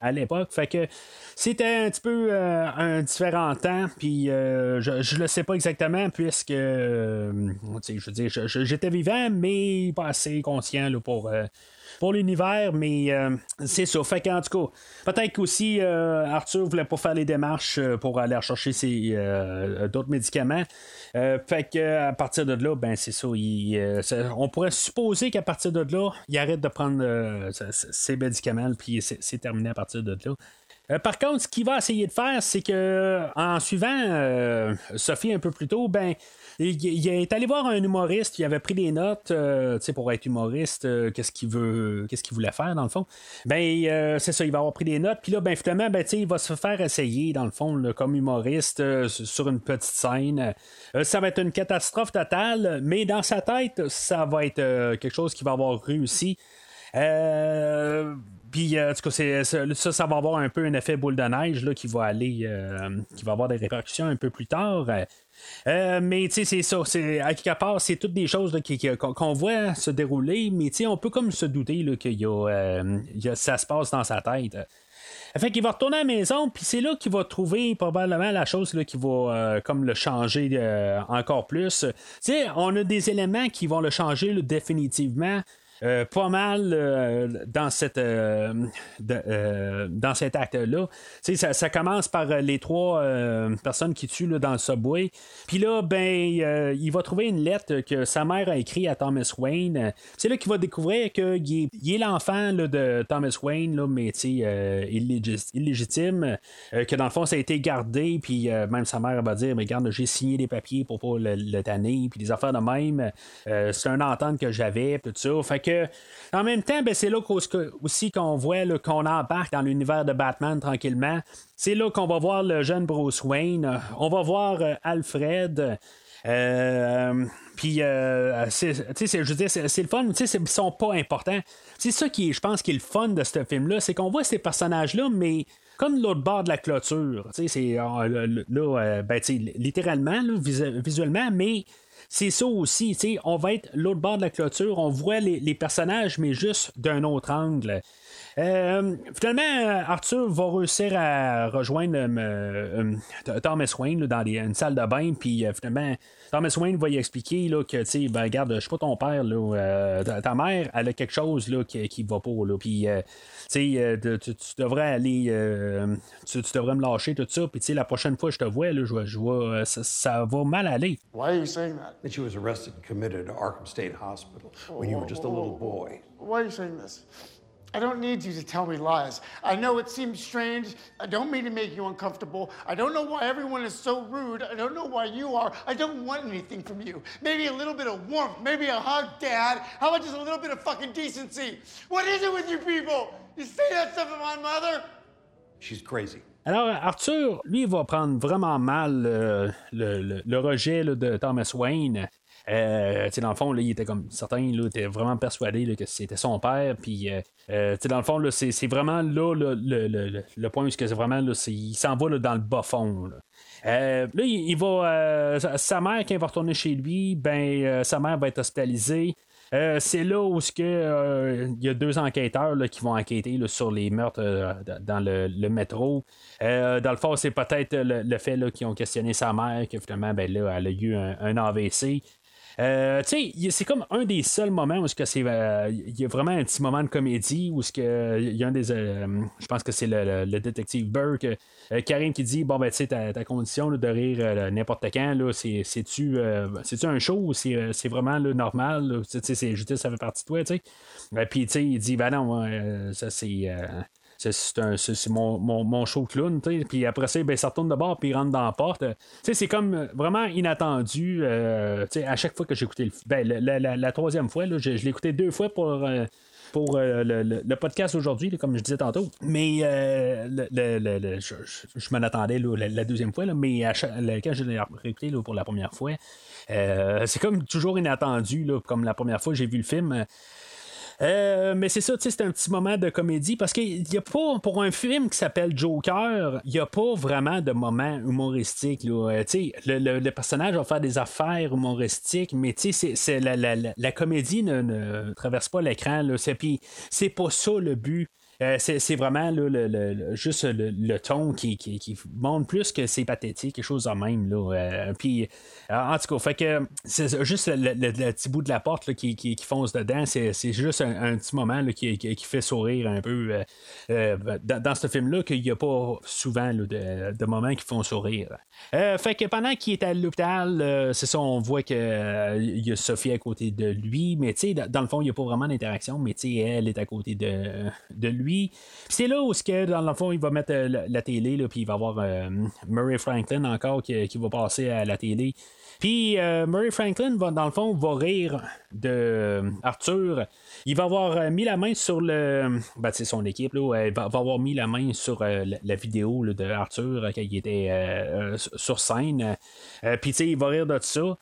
S2: à l'époque. Fait que c'était un petit peu un différent temps, puis je ne le sais pas exactement, puisque je veux dire, j'étais vivant, mais pas assez conscient là, pour euh, pour l'univers, mais euh, c'est ça. Fait qu'en tout cas, peut-être qu'aussi euh, Arthur voulait pas faire les démarches pour aller chercher d'autres médicaments. fait qu'à partir de là, ben c'est ça, on pourrait supposer qu'à partir de là, il arrête de prendre ses médicaments, puis c'est, terminé à partir de là. Par contre, ce qu'il va essayer de faire, c'est que en suivant Sophie un peu plus tôt, ben il, est allé voir un humoriste, il avait pris des notes euh, pour être humoriste, euh, qu'est-ce qu'il veut qu'est-ce qu'il voulait faire dans le fond. Ben euh, c'est ça, il va avoir pris des notes, puis là, ben finalement, ben, il va se faire essayer, dans le fond, comme humoriste sur une petite scène. ça va être une catastrophe totale, mais dans sa tête, ça va être quelque chose qui va avoir réussi. Puis, en tout cas, ça, va avoir un peu un effet boule de neige là, qui va aller, qui va avoir des répercussions un peu plus tard. Euh, mais tu sais, c'est ça. C'est, à quelque part, c'est toutes des choses qu'on, voit se dérouler, mais on peut comme se douter qu'il y a, euh, ça se passe dans sa tête. Fait qu'il va retourner à la maison, puis c'est là qu'il va trouver probablement la chose là, qui va euh, comme le changer encore plus. Tu sais, on a des éléments qui vont le changer définitivement. Euh, pas mal euh, dans cette euh, dans cet acte-là. Ça, ça commence par les trois personnes qui tuent dans le subway. Puis là, ben, il va trouver une lettre que sa mère a écrite à Thomas Wayne. C'est là qu'il va découvrir qu'il est, est l'enfant de Thomas Wayne, là, mais illégitime, que dans le fond, ça a été gardé, puis même sa mère va dire, regarde, j'ai signé des papiers pour pas le, le tanner, puis des affaires de même. c'est un entente que j'avais, tout ça. Fait que, en même temps, ben, c'est là aussi qu'on voit qu'on embarque dans l'univers de Batman tranquillement. C'est là qu'on va voir le jeune Bruce Wayne. On va voir euh, Alfred. Euh, puis, euh, c'est, je veux c'est, le fun, ils sont pas importants. C'est ça qui, je pense, qui est le fun de ce film-là, c'est qu'on voit ces personnages-là, mais comme l'autre bord de la clôture. C'est, là, ben, littéralement, visuellement, mais c'est ça aussi. On va être l'autre bord de la clôture, on voit les, personnages, mais juste d'un autre angle. Euh, finalement, Arthur va réussir à rejoindre euh, euh, Thomas Wayne dans une salle de bain, puis finalement, Thomas Wayne va y expliquer là, que, tu sais, ben, regarde, je suis pas ton père, là, ta, mère, elle a quelque chose là, qui, qui va pas, là, puis, tu, tu, devrais aller, tu, devrais me lâcher tout ça, puis, tu sais, la prochaine fois que je te vois, là, je, vois, ça, ça, va mal aller.
S5: Why are you saying that? That she was arrested and committed to Arkham State Hospital when you were just a little boy.
S6: Why are you saying this? I don't need you to tell me lies. I know it seems strange. I don't mean to make you uncomfortable. I don't know why everyone is so rude. I don't know why you are. I don't want anything from you. Maybe a little bit of warmth, maybe a hug, Dad. How about just a little bit of fucking decency? What is it with you people? You say that stuff to my mother?
S5: She's crazy.
S2: Alors, Arthur, lui, va prendre vraiment mal euh, le, le, le, rejet là, de Thomas Wayne. Euh, dans le fond, là, il était comme certain, il était vraiment persuadé que c'était son père. Puis, euh, euh dans le fond, c'est vraiment là le, le, le, point où c'est vraiment, là, il s'en va dans le bas fond. Là. Euh, là, il, va. Sa mère, quand il va retourner chez lui, ben, sa mère va être hospitalisée. c'est là où il y a deux enquêteurs là, qui vont enquêter sur les meurtres dans le, métro. dans le fond, c'est peut-être le, fait qu'ils ont questionné sa mère, que ben, là, elle a eu un, un AVC. Euh, tu sais, c'est comme un des seuls moments où c'est, euh, il y a vraiment un petit moment de comédie où il y a un des, euh, je pense que c'est le, détective Burke, Karim qui dit bon ben tu sais ta, condition de rire n'importe quand c'est-tu un show ou c'est, vraiment le normal, tu sais, c'est juste ça fait partie de toi, tu sais? Puis tu sais, il dit ben non, ça c'est c'est mon, mon, show clown, puis après ça, ben, ça retourne de bord, puis il rentre dans la porte. c'est comme vraiment inattendu. Euh, à chaque fois que j'ai écouté le ben, la, troisième fois, là, je, l'ai écouté deux fois pour. Euh, euh, le, podcast aujourd'hui, comme je disais tantôt. Mais je, m'en attendais la, deuxième fois, mais quand je l'ai réécouté pour la première fois, c'est comme toujours inattendu, comme la première fois que j'ai vu le film. Euh, mais c'est ça, c'est un petit moment de comédie parce qu'il n'y a pas, pour un film qui s'appelle Joker, il n'y a pas vraiment de moment humoristique. Là. Euh, le, le, personnage va faire des affaires humoristiques, mais c'est, la, la, la, comédie ne, ne traverse pas l'écran. Puis c'est pas ça le but. Euh, c'est vraiment le, juste le, ton qui, qui, montre plus que c'est pathétique, quelque chose de même. Là. Euh, puis, euh, en tout cas, fait que c'est juste le, petit bout de la porte qui, qui, fonce dedans, c'est juste un, petit moment qui, fait sourire un peu dans, ce film-là, qu'il n'y a pas souvent de, de, moments qui font sourire. fait que pendant qu'il est à l'hôpital, c'est ça, on voit qu'il y a Sophie à côté de lui, mais tu sais, dans le fond, il n'y a pas vraiment d'interaction, mais tu sais, elle est à côté de, de lui c'est là où, que, dans le fond, il va mettre euh, la, télé, là, puis il va avoir euh, Murray Franklin encore qui, va passer à la télé. Puis euh, Murray Franklin, va, dans le fond, va rire de Arthur. Il va avoir mis la main sur le. Ben, c'est son équipe, là. Il va, avoir mis la main sur la, vidéo de Arthur quand il était sur scène. Puis, tu sais, il va rire de ça.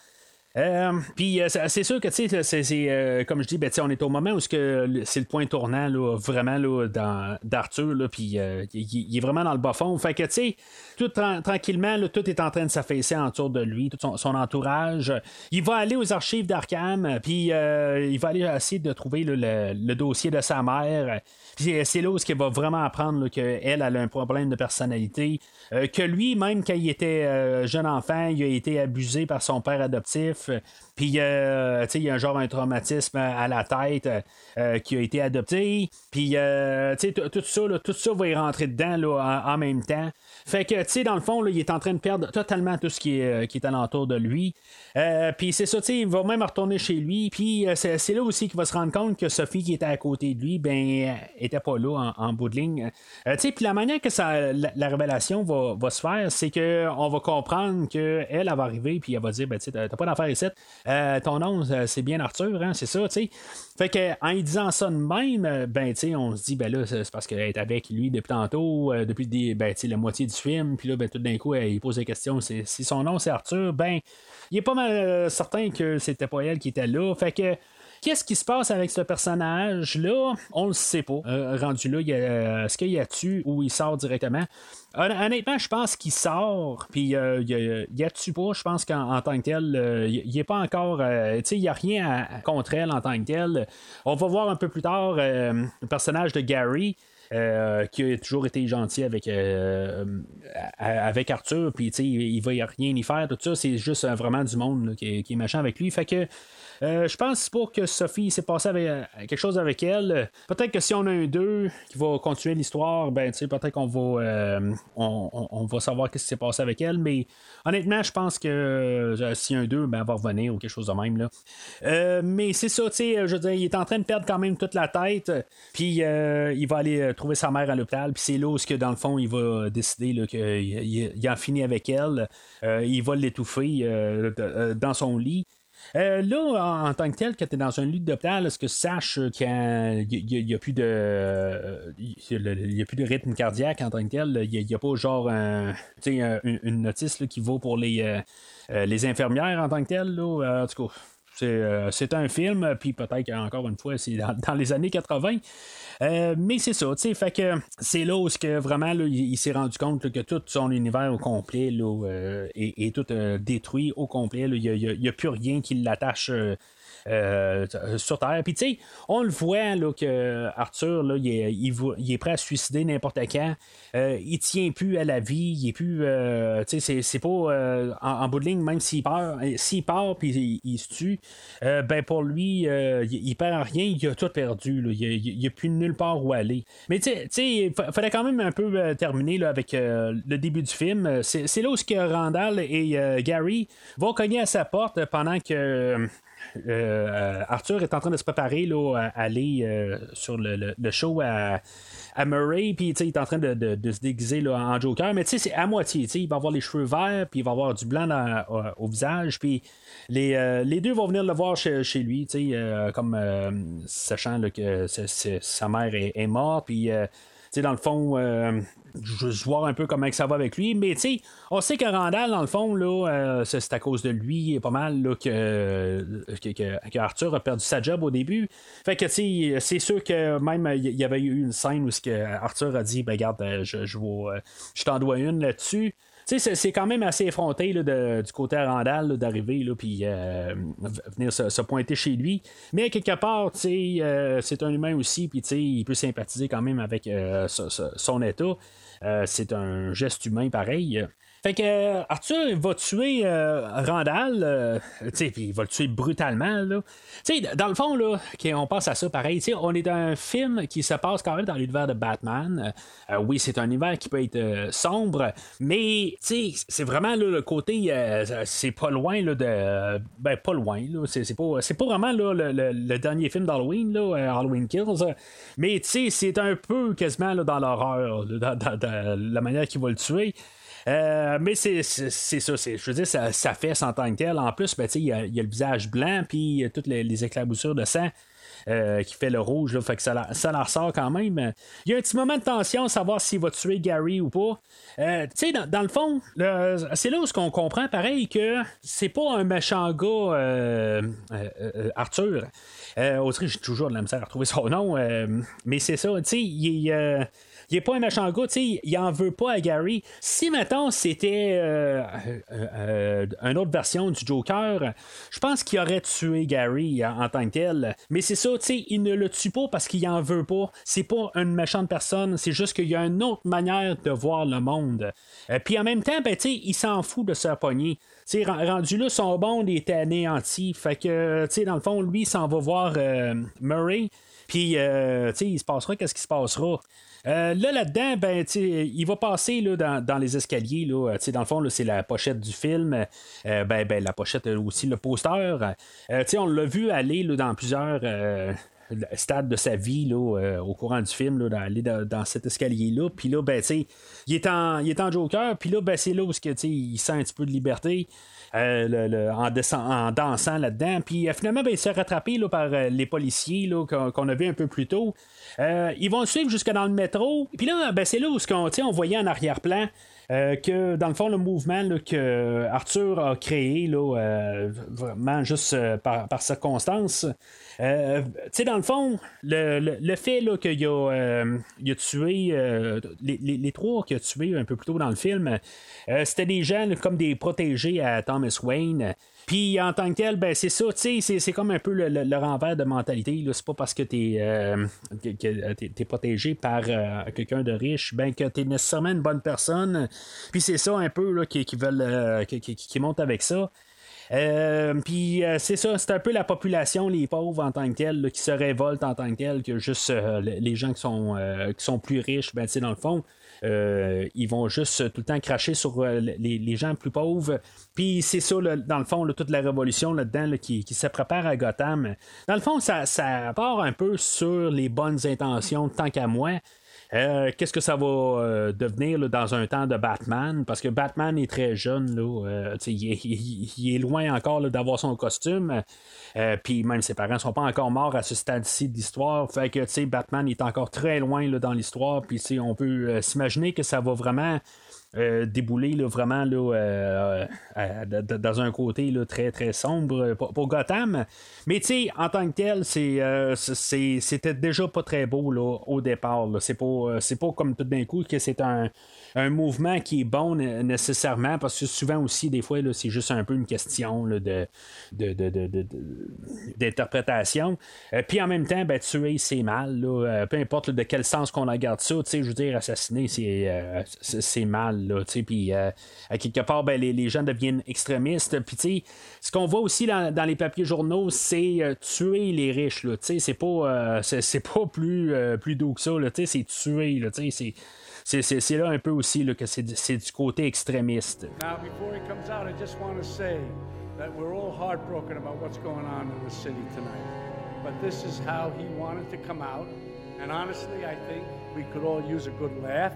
S2: Euh, puis euh, c'est sûr que, tu sais, c'est, euh, comme je dis, ben, on est au moment où c'est le point tournant, là, vraiment, là, dans, d'Arthur, puis il, est vraiment dans le bas fond. Fait que, tu sais, tout tranquillement, tout est en train de s'affaisser autour de lui, tout son, entourage. Il va aller aux archives d'Arkham, puis il va aller essayer de trouver le, dossier de sa mère. Puis c'est là où il va vraiment apprendre qu'elle, elle a un problème de personnalité. que lui, même quand il était jeune enfant, il a été abusé par son père adoptif. Right. Puis, euh, sais, il y a un genre un traumatisme à la tête euh, qui a été adopté. Puis, sais, tout ça, tout ça va y rentrer dedans en, même temps. Fait que, tu sais, dans le fond, il est en train de perdre totalement tout ce qui est, qui est alentour de lui. puis, c'est ça, tu sais, il va même retourner chez lui. Puis, c'est là aussi qu'il va se rendre compte que Sophie, qui était à côté de lui, ben, était pas là en, bout de ligne. tu sais, puis la manière que ça, la, révélation va, se faire, c'est qu'on va comprendre qu'elle, elle va arriver, puis elle va dire, ben, tu t'as pas d'affaires ici. Euh, ton nom, euh, c'est bien Arthur, hein, c'est ça, tu sais. Fait que en disant ça de même, euh, ben, tu sais, on se dit, ben là, c'est parce qu'elle est avec lui depuis tantôt, depuis des, ben, la moitié du film, puis là, ben, tout d'un coup, elle pose la question, si son nom c'est Arthur, ben, il est pas mal certain que c'était pas elle qui était là. Fait que Qu'est-ce qui se passe avec ce personnage-là? On le sait pas. rendu là, est-ce qu'il y a tu ou il sort directement? Honnêtement, je pense qu'il sort, puis euh, il y a-tu pas, je pense qu'en tant que tel, euh, il n'est pas encore, euh, tu sais, il n'y a rien contre elle en tant que tel. On va voir un peu plus tard le personnage de Gary. qui a toujours été gentil avec, avec Arthur, puis il va y rien y faire, tout ça, c'est juste vraiment du monde qui, qui, est machin avec lui. Fait que euh, je pense pas que Sophie s'est passé avec, euh, quelque chose avec elle. Peut-être que si on a un 2 qui va continuer l'histoire, ben peut-être qu'on va euh, on, va savoir ce qui s'est passé avec elle. Mais honnêtement, je pense que si un 2, ben, elle va revenir ou quelque chose de même. Là. mais c'est ça, tu sais, je veux dire, il est en train de perdre quand même toute la tête. Puis il va aller trouver sa mère à l'hôpital. Puis c'est là où, que, dans le fond, il va décider qu'il il en finit avec elle. il va l'étouffer dans son lit. Euh, là, en, tant que tel, quand tu es dans un lit d'hôpital, est-ce que tu saches qu'il n'y a, plus de il y a plus de rythme cardiaque en tant que tel? Il n'y a, pas genre une, notice qui vaut pour les, euh, euh, les infirmières en tant que tel? Là, en. C'est, un film, puis peut-être encore une fois, c'est dans les années 80. Euh, mais c'est ça, tu sais, fait que c'est là où que vraiment il, s'est rendu compte que tout son univers au complet là, euh, est, tout euh, détruit au complet. Il n'y a, plus rien qui l'attache euh, sur Terre. Puis, tu sais, on le voit là, que Arthur, là, il, est, il, prêt à se suicider n'importe quand. Euh, il tient plus à la vie. Il est plus. Euh, tu sais, c'est pas en, bout de ligne, même s'il part, s'il part puis il, se tue, ben pour lui, il, perd rien. Il a tout perdu. Là. Il, n'y a plus nulle part où aller. Mais, tu sais, il fallait quand même un peu terminer là, avec le début du film. C'est là où Randall et Gary vont cogner à sa porte pendant que euh, Arthur est en train de se préparer là, à aller euh, sur le, show à, Murray, puis il est en train de, se déguiser là, en Joker, mais c'est à moitié. Il va avoir les cheveux verts, puis il va avoir du blanc au, visage, puis les, euh, les, deux vont venir le voir chez, lui, comme sachant que sa mère est, est morte, puis dans le fond, euh, je veux voir un peu comment ça va avec lui. Mais tu sais, on sait que Randall, dans le fond, là, euh, c'est à cause de lui, pas mal là, que, que, Arthur a perdu sa job au début. Fait que tu sais, c'est sûr que même il y avait eu une scène où que Arthur a dit, ben regarde, euh, je, je, je t'en dois une là-dessus c'est quand même assez effronté du côté à Randall d'arriver puis euh, venir se, pointer chez lui. Mais quelque part, euh, c'est un humain aussi, puis il peut sympathiser quand même avec euh, son état. C'est un geste humain pareil. Fait que euh, Arthur va tuer euh, Randall, euh, puis il va le tuer brutalement. Là. dans le fond, là, on passe à ça pareil. On est dans un film qui se passe quand même dans l'univers de Batman. oui, c'est un univers qui peut être sombre, mais c'est vraiment là, le côté. c'est pas loin là, de. Ben, pas loin. C'est pas, pas vraiment là, le, dernier film d'Halloween, Halloween Kills. Mais c'est un peu quasiment là, dans l'horreur, dans, la manière qu'il va le tuer. Euh, mais c'est ça, je veux dire, ça, ça fait en tant que tel. En plus, ben, il y, a le visage blanc, puis toutes les, éclaboussures de sang. Euh, qui fait le rouge, fait que ça, ça la ressort quand même. Il y a un petit moment de tension savoir s'il va tuer Gary ou pas. Euh, tu sais, dans, le fond, c'est là où on comprend pareil que c'est pas un méchant gars, Arthur. Autrement, j'ai toujours de la misère à retrouver son nom, mais c'est ça, tu sais, il est il est pas un méchant gars, tu il en veut pas à Gary. Si, maintenant c'était euh, euh, euh, une autre version du Joker, je pense qu'il aurait tué Gary en, tant que tel. Mais c'est ça, il ne le tue pas parce qu'il en veut pas. C'est pas une méchante personne, c'est juste qu'il y a une autre manière de voir le monde. Puis en même temps, ben, il s'en fout de se pogner sais, rendu là, son bond est anéanti. Fait que, tu sais, dans le fond, lui, s'en va voir Murray. Puis, sais, il se passera qu'est-ce qui se passera. Là, là-dedans, ben, il va passer là, dans, les escaliers. Là, dans le fond, c'est la pochette du film. ben, ben, la pochette aussi, le poster. on l'a vu aller dans plusieurs stade de sa vie euh, au courant du film, là, d'aller dans, cet escalier-là. Puis là, ben, il est en, il est en Joker, puis là, ben, c'est là où il sent un petit peu de liberté. Euh, en, en, dansant là-dedans. Puis euh, finalement, ben, il s'est rattrapé là, par les policiers qu'on, a vu un peu plus tôt. ils vont le suivre jusque dans le métro. Puis là, ben, c'est là où on, on voyait en arrière-plan euh, que dans le fond, le mouvement que Arthur a créé, là, euh, vraiment juste euh, par, par, circonstance, tu sais, dans le fond, le, fait qu'il a, il a tué les, les, trois qu'il a tués un peu plus tôt dans le film, c'était des gens comme des protégés à Thomas Wayne. Puis en tant que tel, ben, c'est ça, tu sais, c'est comme un peu le, renvers de mentalité. C'est pas parce que tu es, euh, protégé par euh, quelqu'un de riche, ben que tu es nécessairement une bonne personne. Puis c'est ça un peu là, qui, qui veulent euh, qui, qui, montent avec ça. puis c'est ça, c'est un peu la population, les pauvres en tant que tel, qui se révoltent en tant que tel, que juste les gens qui sont, qui sont plus riches, ben, dans le fond, euh, ils vont juste tout le temps cracher sur euh, les, gens plus pauvres. Puis c'est ça, dans le fond, toute la révolution là-dedans qui, se prépare à Gotham. Dans le fond, ça, ça part un peu sur les bonnes intentions, tant qu'à moi. Euh, qu'est-ce que ça va devenir dans un temps de Batman? Parce que Batman est très jeune, là, il, est, loin encore d'avoir son costume. Euh, puis même ses parents sont pas encore morts à ce stade-ci de l'histoire. Fait que, Batman est encore très loin dans l'histoire. Puis, on peut euh, s'imaginer que ça va vraiment euh, débouler là, vraiment là, dans un côté très très sombre pour, Gotham. Mais tu sais, en tant que tel, c'était déjà pas très beau au départ. C'est pas, c'est pas comme tout d'un coup que c'est un, un mouvement qui est bon nécessairement, parce que souvent aussi, des fois, c'est juste un peu une question de, d'interprétation. Euh, puis en même temps, ben, tuer, c'est mal. Euh, peu importe de quel sens qu'on regarde ça, je veux dire, assassiner, c'est, euh, c'est mal. Puis quelque part, ben, les, gens deviennent extrémistes. Puis ce qu'on voit aussi dans, les papiers journaux, c'est tuer les riches. c'est pas, c'est, pas plus, plus doux que ça. c'est tuer. c'est c'est là un peu aussi là, que c'est du côté extrémiste. Now, before he comes out, I just want to say that we're all heartbroken about what's going on in the city tonight. But this is how he wanted to come out. And honestly, I think we could all use a good laugh.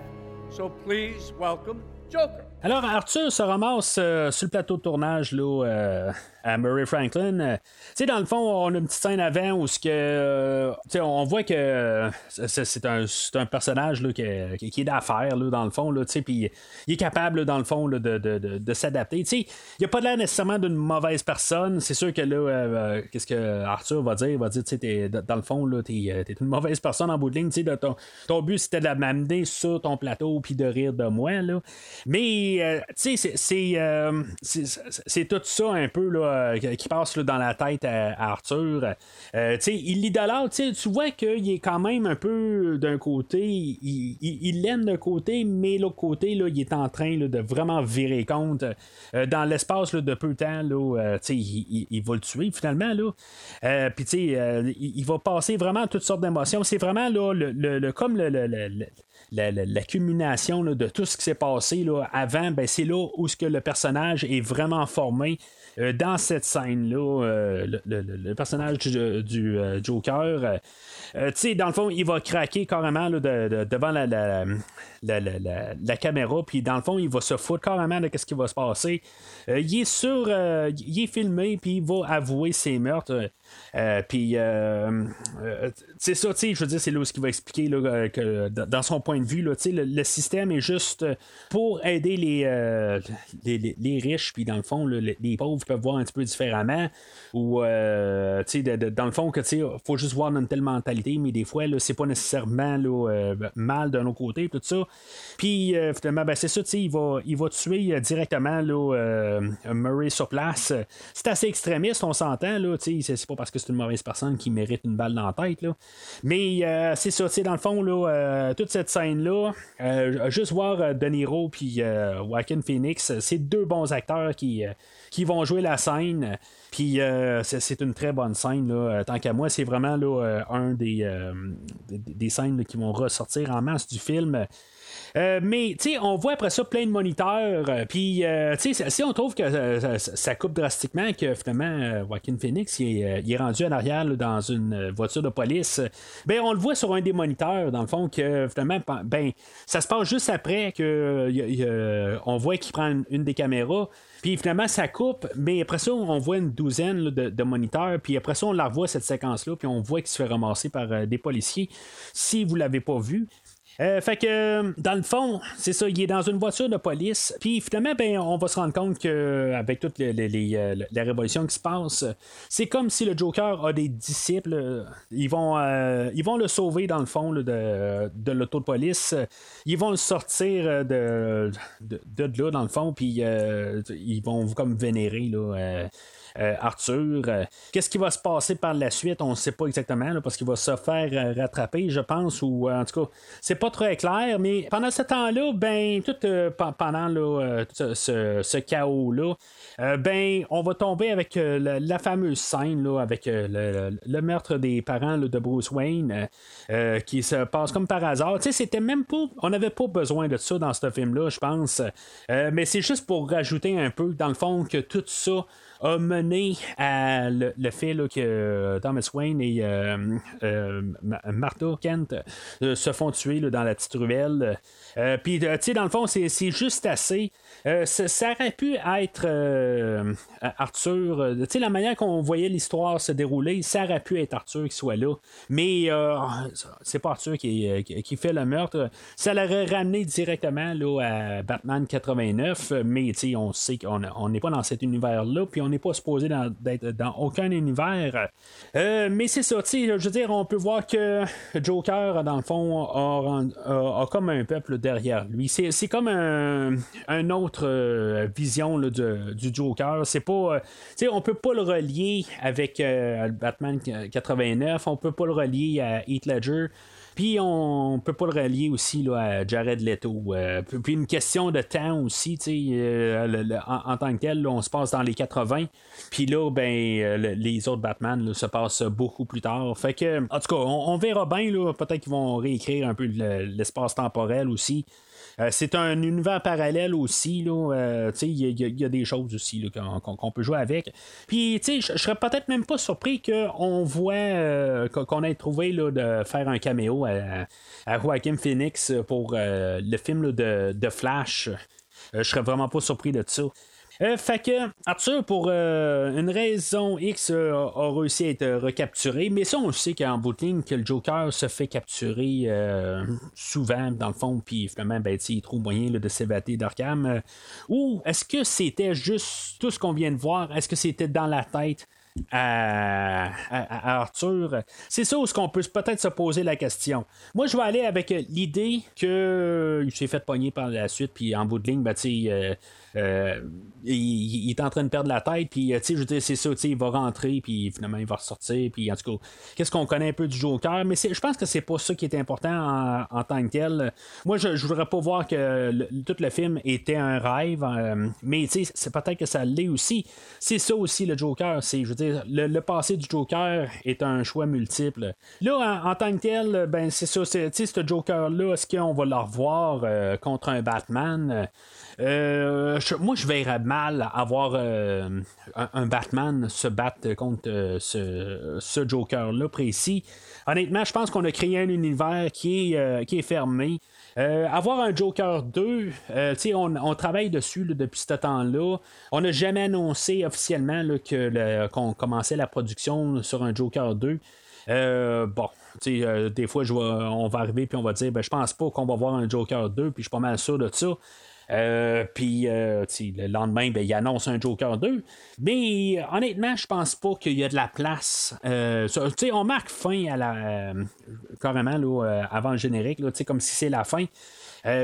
S2: So please welcome Joker. Alors, Arthur se ramasse euh, sur le plateau de tournage là, euh, à Murray Franklin. Euh, tu dans le fond, on a une petite scène avant où que, on voit que c'est un, un, personnage là, qui, qui, est d'affaires, dans le fond, puis il est capable, dans le fond, de, de, de, de s'adapter. Il n'y a pas l'air nécessairement d'une mauvaise personne. C'est sûr que là, qu'est-ce que Arthur va dire? Il va dire, sais, dans le fond, tu es, une mauvaise personne en bout de ligne. Ton, ton but, c'était de m'amener sur ton plateau puis de rire de moi. Là. Mais, c'est tout ça un peu là, euh, qui passe dans la tête à, Arthur. Euh, il l'idolâtre, tu vois qu'il est quand même un peu d'un côté, il l'aime d'un côté, mais l'autre côté, là, il est en train de vraiment virer compte. Euh, dans l'espace de peu de temps, là, il, il, va le tuer finalement. Là. Puis il, il, va passer vraiment toutes sortes d'émotions. C'est vraiment là, le, le, comme le, l'accumulation de tout ce qui s'est passé là, avant, ben, c'est là où ce que le personnage est vraiment formé. Euh, dans cette scène-là, euh, le, personnage du, euh, Joker, dans le fond, il va craquer carrément devant la, la, caméra, puis dans le fond, il va se foutre carrément de ce qui va se passer. il est sur, il est filmé, puis il va avouer ses meurtres. Puis, c'est ça, tu sais, je veux dire, c'est là ce qu'il va expliquer que dans son point de vue, là, le, le système est juste pour aider les, les, riches, puis dans le fond, les pauvres peuvent voir un petit peu différemment. Ou, tu sais, dans le fond, que tu faut juste voir une telle mentalité, mais des fois, c'est pas nécessairement là, mal d'un autre côté, tout ça. Puis, finalement, ben, c'est ça, tu il va, il va tuer directement là, Murray sur place. C'est assez extrémiste, on s'entend, là, tu sais, c'est pas parce que c'est une mauvaise personne qui mérite une balle dans la tête. Là. Mais euh, c'est ça, dans le fond, là, euh, toute cette scène-là, euh, juste voir De Niro puis Joaquin Phoenix. C'est deux bons acteurs qui, qui vont jouer la scène. Puis c'est une très bonne scène. Là. Tant qu'à moi, c'est vraiment là, un des, des, scènes qui vont ressortir en masse du film. Euh, mais, tu sais, on voit après ça plein de moniteurs. Euh, puis, euh, tu sais, si on trouve que ça coupe drastiquement, que finalement, Joaquin Phoenix, il est, rendu en arrière dans une voiture de police, ben, on le voit sur un des moniteurs, dans le fond, que finalement, ben, ça se passe juste après que on voit qu'il prend une, des caméras. Puis finalement, ça coupe, mais après ça, on voit une douzaine de, moniteurs, puis après ça, on la revoit cette séquence-là, puis on voit qu'il se fait ramasser par des policiers. Si vous l'avez pas vu, euh, fait que, dans le fond, c'est ça, il est dans une voiture de police. Puis finalement, ben, on va se rendre compte qu'avec toute les, les, euh, la révolution qui se passe, c'est comme si le Joker a des disciples. Ils vont, euh, ils vont le sauver, dans le fond, de, de l'auto de police. Ils vont le sortir de, de, de, là, dans le fond, puis ils vont comme vénérer. Là, euh, Arthur. Euh, qu'est-ce qui va se passer par la suite? On ne sait pas exactement, parce qu'il va se faire euh, rattraper, je pense, ou en tout cas, c'est pas très clair, mais pendant ce temps-là, ben, tout pendant ce, chaos-là, ben, on va tomber avec la, fameuse scène là, avec le, meurtre des parents de Bruce Wayne qui se passe comme par hasard. Tu sais, c'était même pas. On n'avait pas besoin de ça dans ce film-là, je pense. mais c'est juste pour rajouter un peu, dans le fond, que tout ça a mené à le, fait que euh, Thomas Wayne et euh, euh, Martha Kent se font tuer dans la petite ruelle. Puis, tu sais, dans le fond, c'est juste assez. ça, aurait pu être Arthur. Tu sais, la manière qu'on voyait l'histoire se dérouler, ça aurait pu être Arthur qui soit là. Mais c'est pas Arthur qui, qui, fait le meurtre. Ça l'aurait ramené directement là, à Batman 89. Mais, tu sais, on sait qu'on n'est pas dans cet univers-là. Puis, on n'est pas supposé d'être dans aucun univers. Euh, mais c'est ça, tu je veux dire, on peut voir que Joker, dans le fond, a, comme un peuple derrière lui. C'est comme un, autre euh, vision du, Joker. C'est pas. Euh, on peut pas le relier avec Batman 89, on peut pas le relier à Heath Ledger. Puis on peut pas le relier aussi là, à Jared Leto. Euh, puis une question de temps aussi, euh, en, tant que tel, on se passe dans les 80. Puis là, ben, euh, les autres Batman se passent beaucoup plus tard. Fait que, en tout cas, on, verra bien. Peut-être qu'ils vont réécrire un peu l'espace temporel aussi. Euh, c'est un univers parallèle aussi. Euh, il y, a des choses aussi qu'on, peut jouer avec. Puis, je serais peut-être même pas surpris qu'on voit euh, qu'on ait trouvé de faire un caméo à, Joaquin Phoenix pour le film de, de, Flash. Je serais vraiment pas surpris de ça. Euh, fait que Arthur, pour euh, une raison X, euh, a réussi à être recapturé. Mais ça, on sait qu'en bout que le Joker se fait capturer souvent, dans le fond, puis finalement, ben, il trouve moyen de s'évader d'Arkham. ou est-ce que c'était juste tout ce qu'on vient de voir? Est-ce que c'était dans la tête? à, Arthur? C'est ça où ce qu'on peut peut-être se poser la question. Moi, je vais aller avec l'idée qu'il s'est fait pogner par la suite, puis en bout de ligne, ben, euh, il, est en train de perdre la tête, puis, euh, tu sais, je veux dire, c'est ça, tu sais, il va rentrer, puis finalement, il va ressortir, puis en tout cas, qu'est-ce qu'on connaît un peu du Joker, mais je pense que c'est pas ça qui est important en, tant que tel. Moi, je, voudrais pas voir que tout le film était un rêve, euh, mais, tu sais, c'est peut-être que ça l'est aussi. C'est ça aussi, le Joker, c'est, je veux dire, le, passé du Joker est un choix multiple. Là, en, tant que tel, ben, c'est ça, tu sais, ce Joker-là, est-ce qu'on va le revoir contre un Batman? Euh, moi, je verrais mal avoir euh, un, Batman se battre contre euh, ce, Joker-là précis. Honnêtement, je pense qu'on a créé un univers qui est, qui est fermé. avoir un Joker 2, on, on, travaille dessus depuis ce temps-là. On n'a jamais annoncé officiellement que qu'on commençait la production sur un Joker 2. bon, des fois, on va arriver puis on va dire, ben, je pense pas qu'on va voir un Joker 2, puis je suis pas mal sûr de ça. Euh, puis euh, le lendemain, ben, il annonce un Joker 2. Mais honnêtement, je pense pas qu'il y a de la place. Euh, on marque fin à la. carrément là, avant le générique, là, comme si c'est la fin.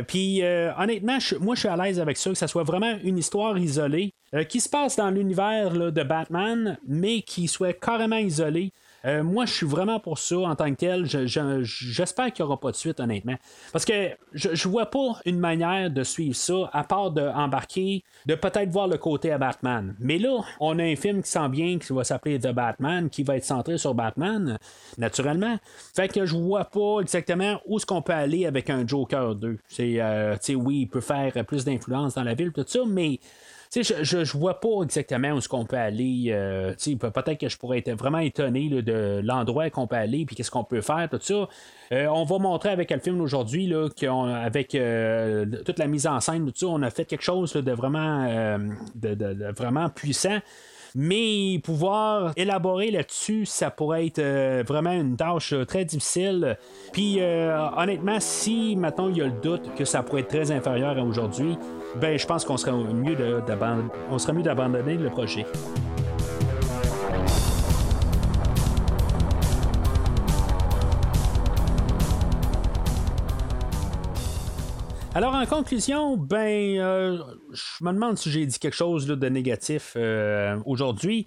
S2: Puis honnêtement, moi je suis à l'aise avec ça, que ça soit vraiment une histoire isolée qui se passe dans l'univers de Batman, mais qui soit carrément isolée. Euh, moi, je suis vraiment pour ça en tant que tel. J'espère qu'il n'y aura pas de suite, honnêtement. Parce que je, je vois pas une manière de suivre ça, à part d'embarquer, de, peut-être voir le côté à Batman. Mais là, on a un film qui sent bien, qui va s'appeler The Batman, qui va être centré sur Batman, naturellement. Fait que je vois pas exactement où est-ce qu'on peut aller avec un Joker 2. C'est, euh, oui, il peut faire plus d'influence dans la ville, tout ça, mais je, je, vois pas exactement où est-ce qu'on peut aller. Euh, peut-être que je pourrais être vraiment étonné de l'endroit qu'on peut aller, puis qu'est-ce qu'on peut faire, tout ça. Euh, on va montrer avec le film aujourd'hui, qu'avec euh, toute la mise en scène, tout ça, on a fait quelque chose de vraiment, de, vraiment puissant. Mais pouvoir élaborer là-dessus, ça pourrait être euh, vraiment une tâche euh, très difficile. Puis euh, honnêtement, si maintenant il y a le doute que ça pourrait être très inférieur à aujourd'hui, ben je pense qu'on serait mieux d'abandonner le projet. Alors, en conclusion, ben, euh, je me demande si j'ai dit quelque chose de négatif euh, aujourd'hui.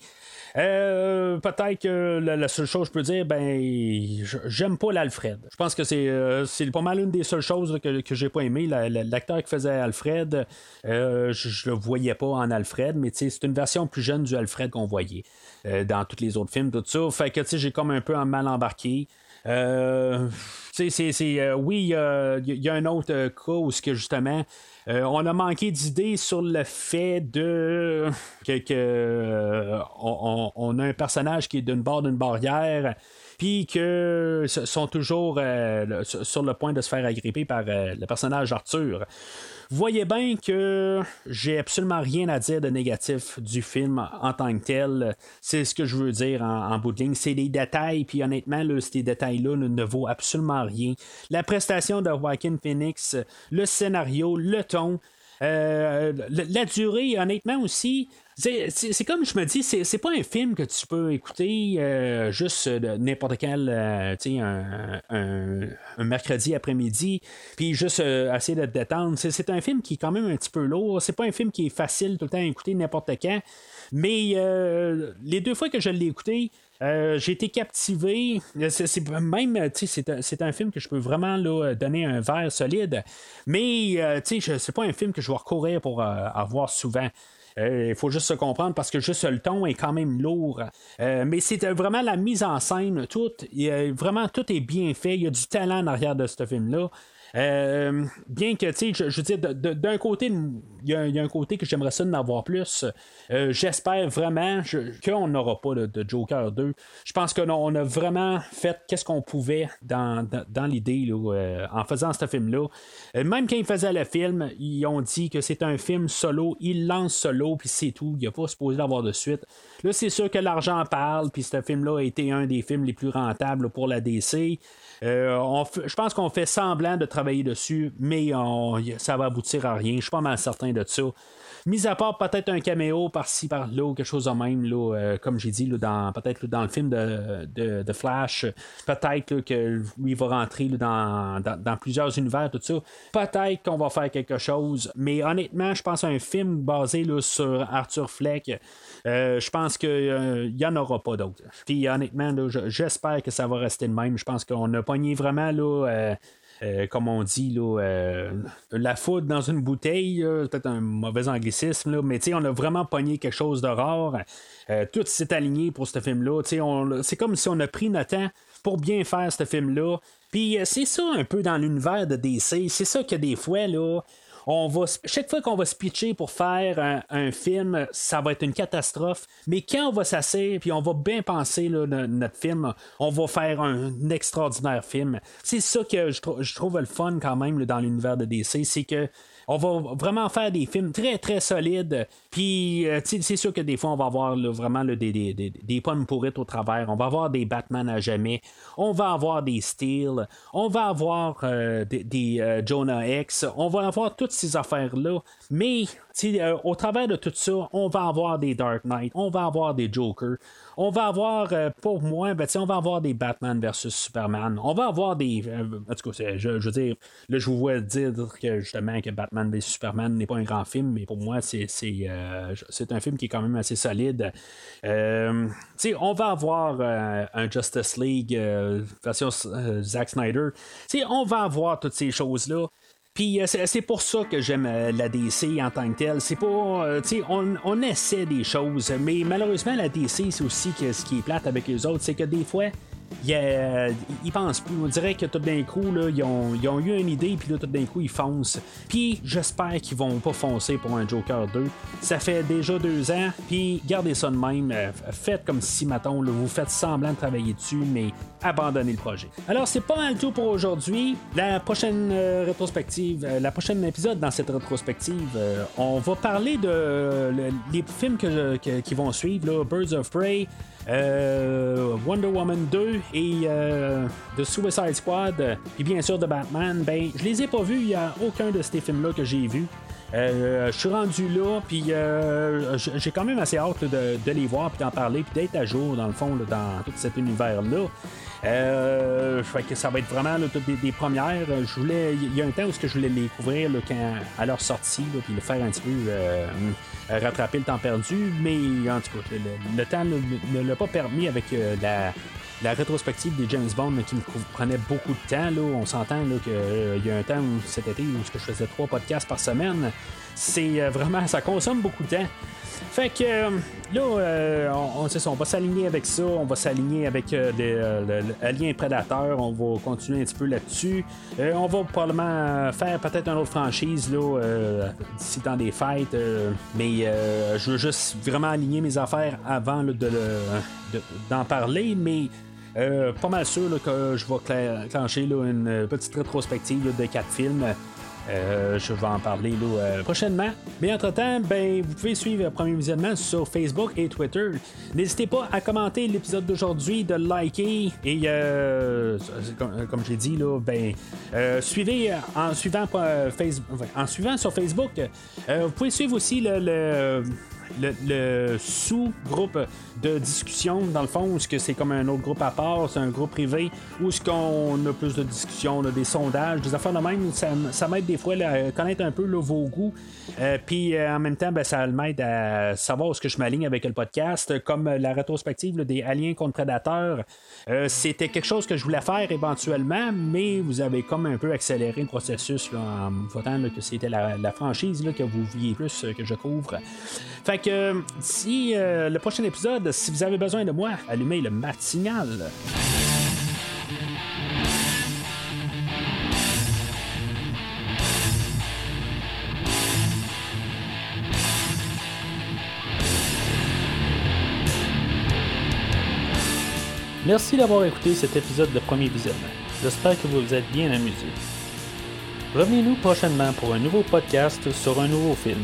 S2: Euh, peut-être que la, seule chose que je peux dire, ben, j'aime pas l'Alfred. Je pense que c'est pas mal une des seules choses que, que j'ai pas aimé. L'acteur qui faisait Alfred, je, le voyais pas en Alfred, mais c'est une version plus jeune du Alfred qu'on voyait dans tous les autres films, tout ça. Fait que j'ai comme un peu un mal embarqué. Euh, c'est, euh, oui, il y, a un autre euh, cas où que justement, on a manqué d'idées sur le fait de que, on, a un personnage qui est d'une bord d'une barrière puis que sont toujours sur le point de se faire agripper par le personnage d'Arthur voyez bien que j'ai absolument rien à dire de négatif du film en tant que tel. C'est ce que je veux dire en, bout de ligne. C'est des détails, puis honnêtement, ces détails-là ne, ne vaut absolument rien. La prestation de Joaquin Phoenix, le scénario, le ton, euh, la durée, honnêtement aussi, c'est comme je me dis, c'est pas un film que tu peux écouter euh, juste n'importe quel, euh, un, un, un, mercredi après-midi, puis juste essayer de te détendre. C'est un film qui est quand même un petit peu lourd. C'est pas un film qui est facile tout le temps à écouter n'importe quand. Mais les deux fois que je l'ai écouté, euh, j'ai été captivé. C'est, même, c'est, un film que je peux vraiment donner un verre solide. Mais, euh, c'est pas un film que je vais recourir pour avoir euh, souvent. Il faut juste se comprendre parce que juste le ton est quand même lourd. mais c'est vraiment la mise en scène, tout, vraiment tout est bien fait. Il y a du talent en arrière de ce film-là. Euh, bien que, tu sais, je, veux dire, d'un côté, il y, a un côté que j'aimerais ça d'en avoir plus. Euh, j'espère vraiment qu'on n'aura pas de, Joker 2. Je pense qu'on a vraiment fait qu'est-ce qu'on pouvait dans, l'idée euh, en faisant ce film-là. même quand ils faisaient le film, ils ont dit que c'est un film solo. Ils lancent solo, puis c'est tout. Il n'y a pas supposé d'avoir de suite. Là, c'est sûr que l'argent parle, puis ce film-là a été un des films les plus rentables pour la DC. Je pense qu'on fait semblant de travailler dessus, mais ça va aboutir à rien. Je suis pas mal certain de ça. Mis à part peut-être un caméo par-ci, par-là, ou quelque chose de même, là, euh, comme j'ai dit, dans, peut-être dans le film de, de, Flash, peut-être que va rentrer dans, dans, plusieurs univers, tout ça. Peut-être qu'on va faire quelque chose, mais honnêtement, je pense à un film basé sur Arthur Fleck. Euh, je pense qu'il n'y en aura pas d'autres. Puis honnêtement, j'espère que ça va rester le même. Je pense qu'on a pogné vraiment là, euh, comme on dit, euh, la foudre dans une bouteille, peut-être un mauvais anglicisme, là, mais on a vraiment pogné quelque chose de rare. Euh, tout s'est aligné pour ce film-là. C'est comme si on a pris notre temps pour bien faire ce film-là. Puis c'est ça un peu dans l'univers de DC. C'est ça que des fois, là, on va, chaque fois qu'on va se pitcher pour faire un, film, ça va être une catastrophe. Mais quand on va s'asseoir puis on va bien penser notre film, on va faire un, extraordinaire film. C'est ça que je, trouve le fun quand même dans l'univers de DC, c'est que on va vraiment faire des films très très solides. Puis euh, c'est sûr que des fois on va avoir vraiment des, pommes pourrites au travers. On va avoir des Batman à jamais. On va avoir des Steel. On va avoir euh, des, euh, Jonah X. On va avoir toutes ces affaires-là. Mais euh, au travers de tout ça, on va avoir des Dark Knight, on va avoir des Jokers, on va avoir, euh, pour moi, ben, on va avoir des Batman versus Superman, on va avoir des. Euh, en tout cas, je, veux dire, là, je vous vois dire que justement que Batman vs Superman n'est pas un grand film, mais pour moi, c'est, c'est, un film qui est quand même assez solide. on va avoir un Justice League version Zack Snyder. on va avoir toutes ces choses-là. Puis euh, c'est pour ça que j'aime euh, la DC en tant que telle. C'est pas. Euh, tu sais, on, on, essaie des choses, mais malheureusement, la DC, c'est aussi ce qui est plate avec les autres, c'est que des fois, ils, pensent plus. On dirait que tout d'un coup, ils, ont, ils, eu une idée, puis tout d'un coup, ils foncent. Puis j'espère qu'ils vont pas foncer pour un Joker 2. Ça fait déjà deux ans, puis gardez ça de même. Euh, faites comme si, mettons, vous faites semblant de travailler dessus, mais abandonnez le projet. Alors, c'est pas mal tout pour aujourd'hui. La prochaine euh, rétrospective, euh, la prochaine épisode dans cette rétrospective, on va parler de les films qui vont suivre, Birds of Prey. Euh, Wonder Woman 2 et euh, The Suicide Squad, puis bien sûr de Batman, ben je les ai pas vus, il n'y a aucun de ces films-là que j'ai vus. Euh, je suis rendu là, puis j'ai quand même assez hâte de, les voir, puis d'en parler, puis d'être à jour, dans le fond, dans tout cet univers-là. Euh, que ça va être vraiment des, premières. Je voulais, il y a un temps où je voulais les couvrir quand, à leur sortie, puis le faire un petit peu euh, rattraper le temps perdu, mais en tout cas, le, temps ne, l'a pas permis avec euh, la, rétrospective des James Bond qui me prenait beaucoup de temps. Là. On s'entend qu'il euh, y a un temps où, cet été où je faisais trois podcasts par semaine. C'est vraiment, ça consomme beaucoup de temps. Fait que euh, là, euh, on, on, va s'aligner avec ça, on va s'aligner avec euh, le, lien prédateur, on va continuer un petit peu là-dessus. on va probablement faire peut-être une autre franchise là, d'ici dans des fêtes, mais je veux juste vraiment aligner mes affaires avant de, d'en parler, mais. pas mal sûr que je vais clencher une petite rétrospective de quatre films. Euh, je vais en parler euh, prochainement. Mais entre-temps, ben, vous pouvez suivre premier visionnement sur Facebook et Twitter. N'hésitez pas à commenter l'épisode d'aujourd'hui, de liker et euh, comme, j'ai dit, là, ben, suivez en suivant, Facebook, en suivant sur Facebook. vous pouvez suivre aussi le le, sous-groupe de discussion, dans le fond, est-ce que c'est comme un autre groupe à part, c'est un groupe privé, ou est-ce qu'on a plus de discussions, des sondages, des affaires de même, ça, m'aide des fois à connaître un peu vos goûts, euh, puis euh, en même temps, ben, ça m'aide à savoir où est-ce que je m'aligne avec le podcast, comme la rétrospective des Aliens contre Prédateurs. Euh, c'était quelque chose que je voulais faire éventuellement, mais vous avez comme un peu accéléré le processus en votant que c'était la, franchise que vous vouliez plus que je couvre. Fait que si euh, le prochain épisode, si vous avez besoin de moi, allumez le matinal. Merci d'avoir écouté cet épisode de Premier Visionnement. J'espère que vous vous êtes bien amusé. Revenez-nous prochainement pour un nouveau podcast sur un nouveau film.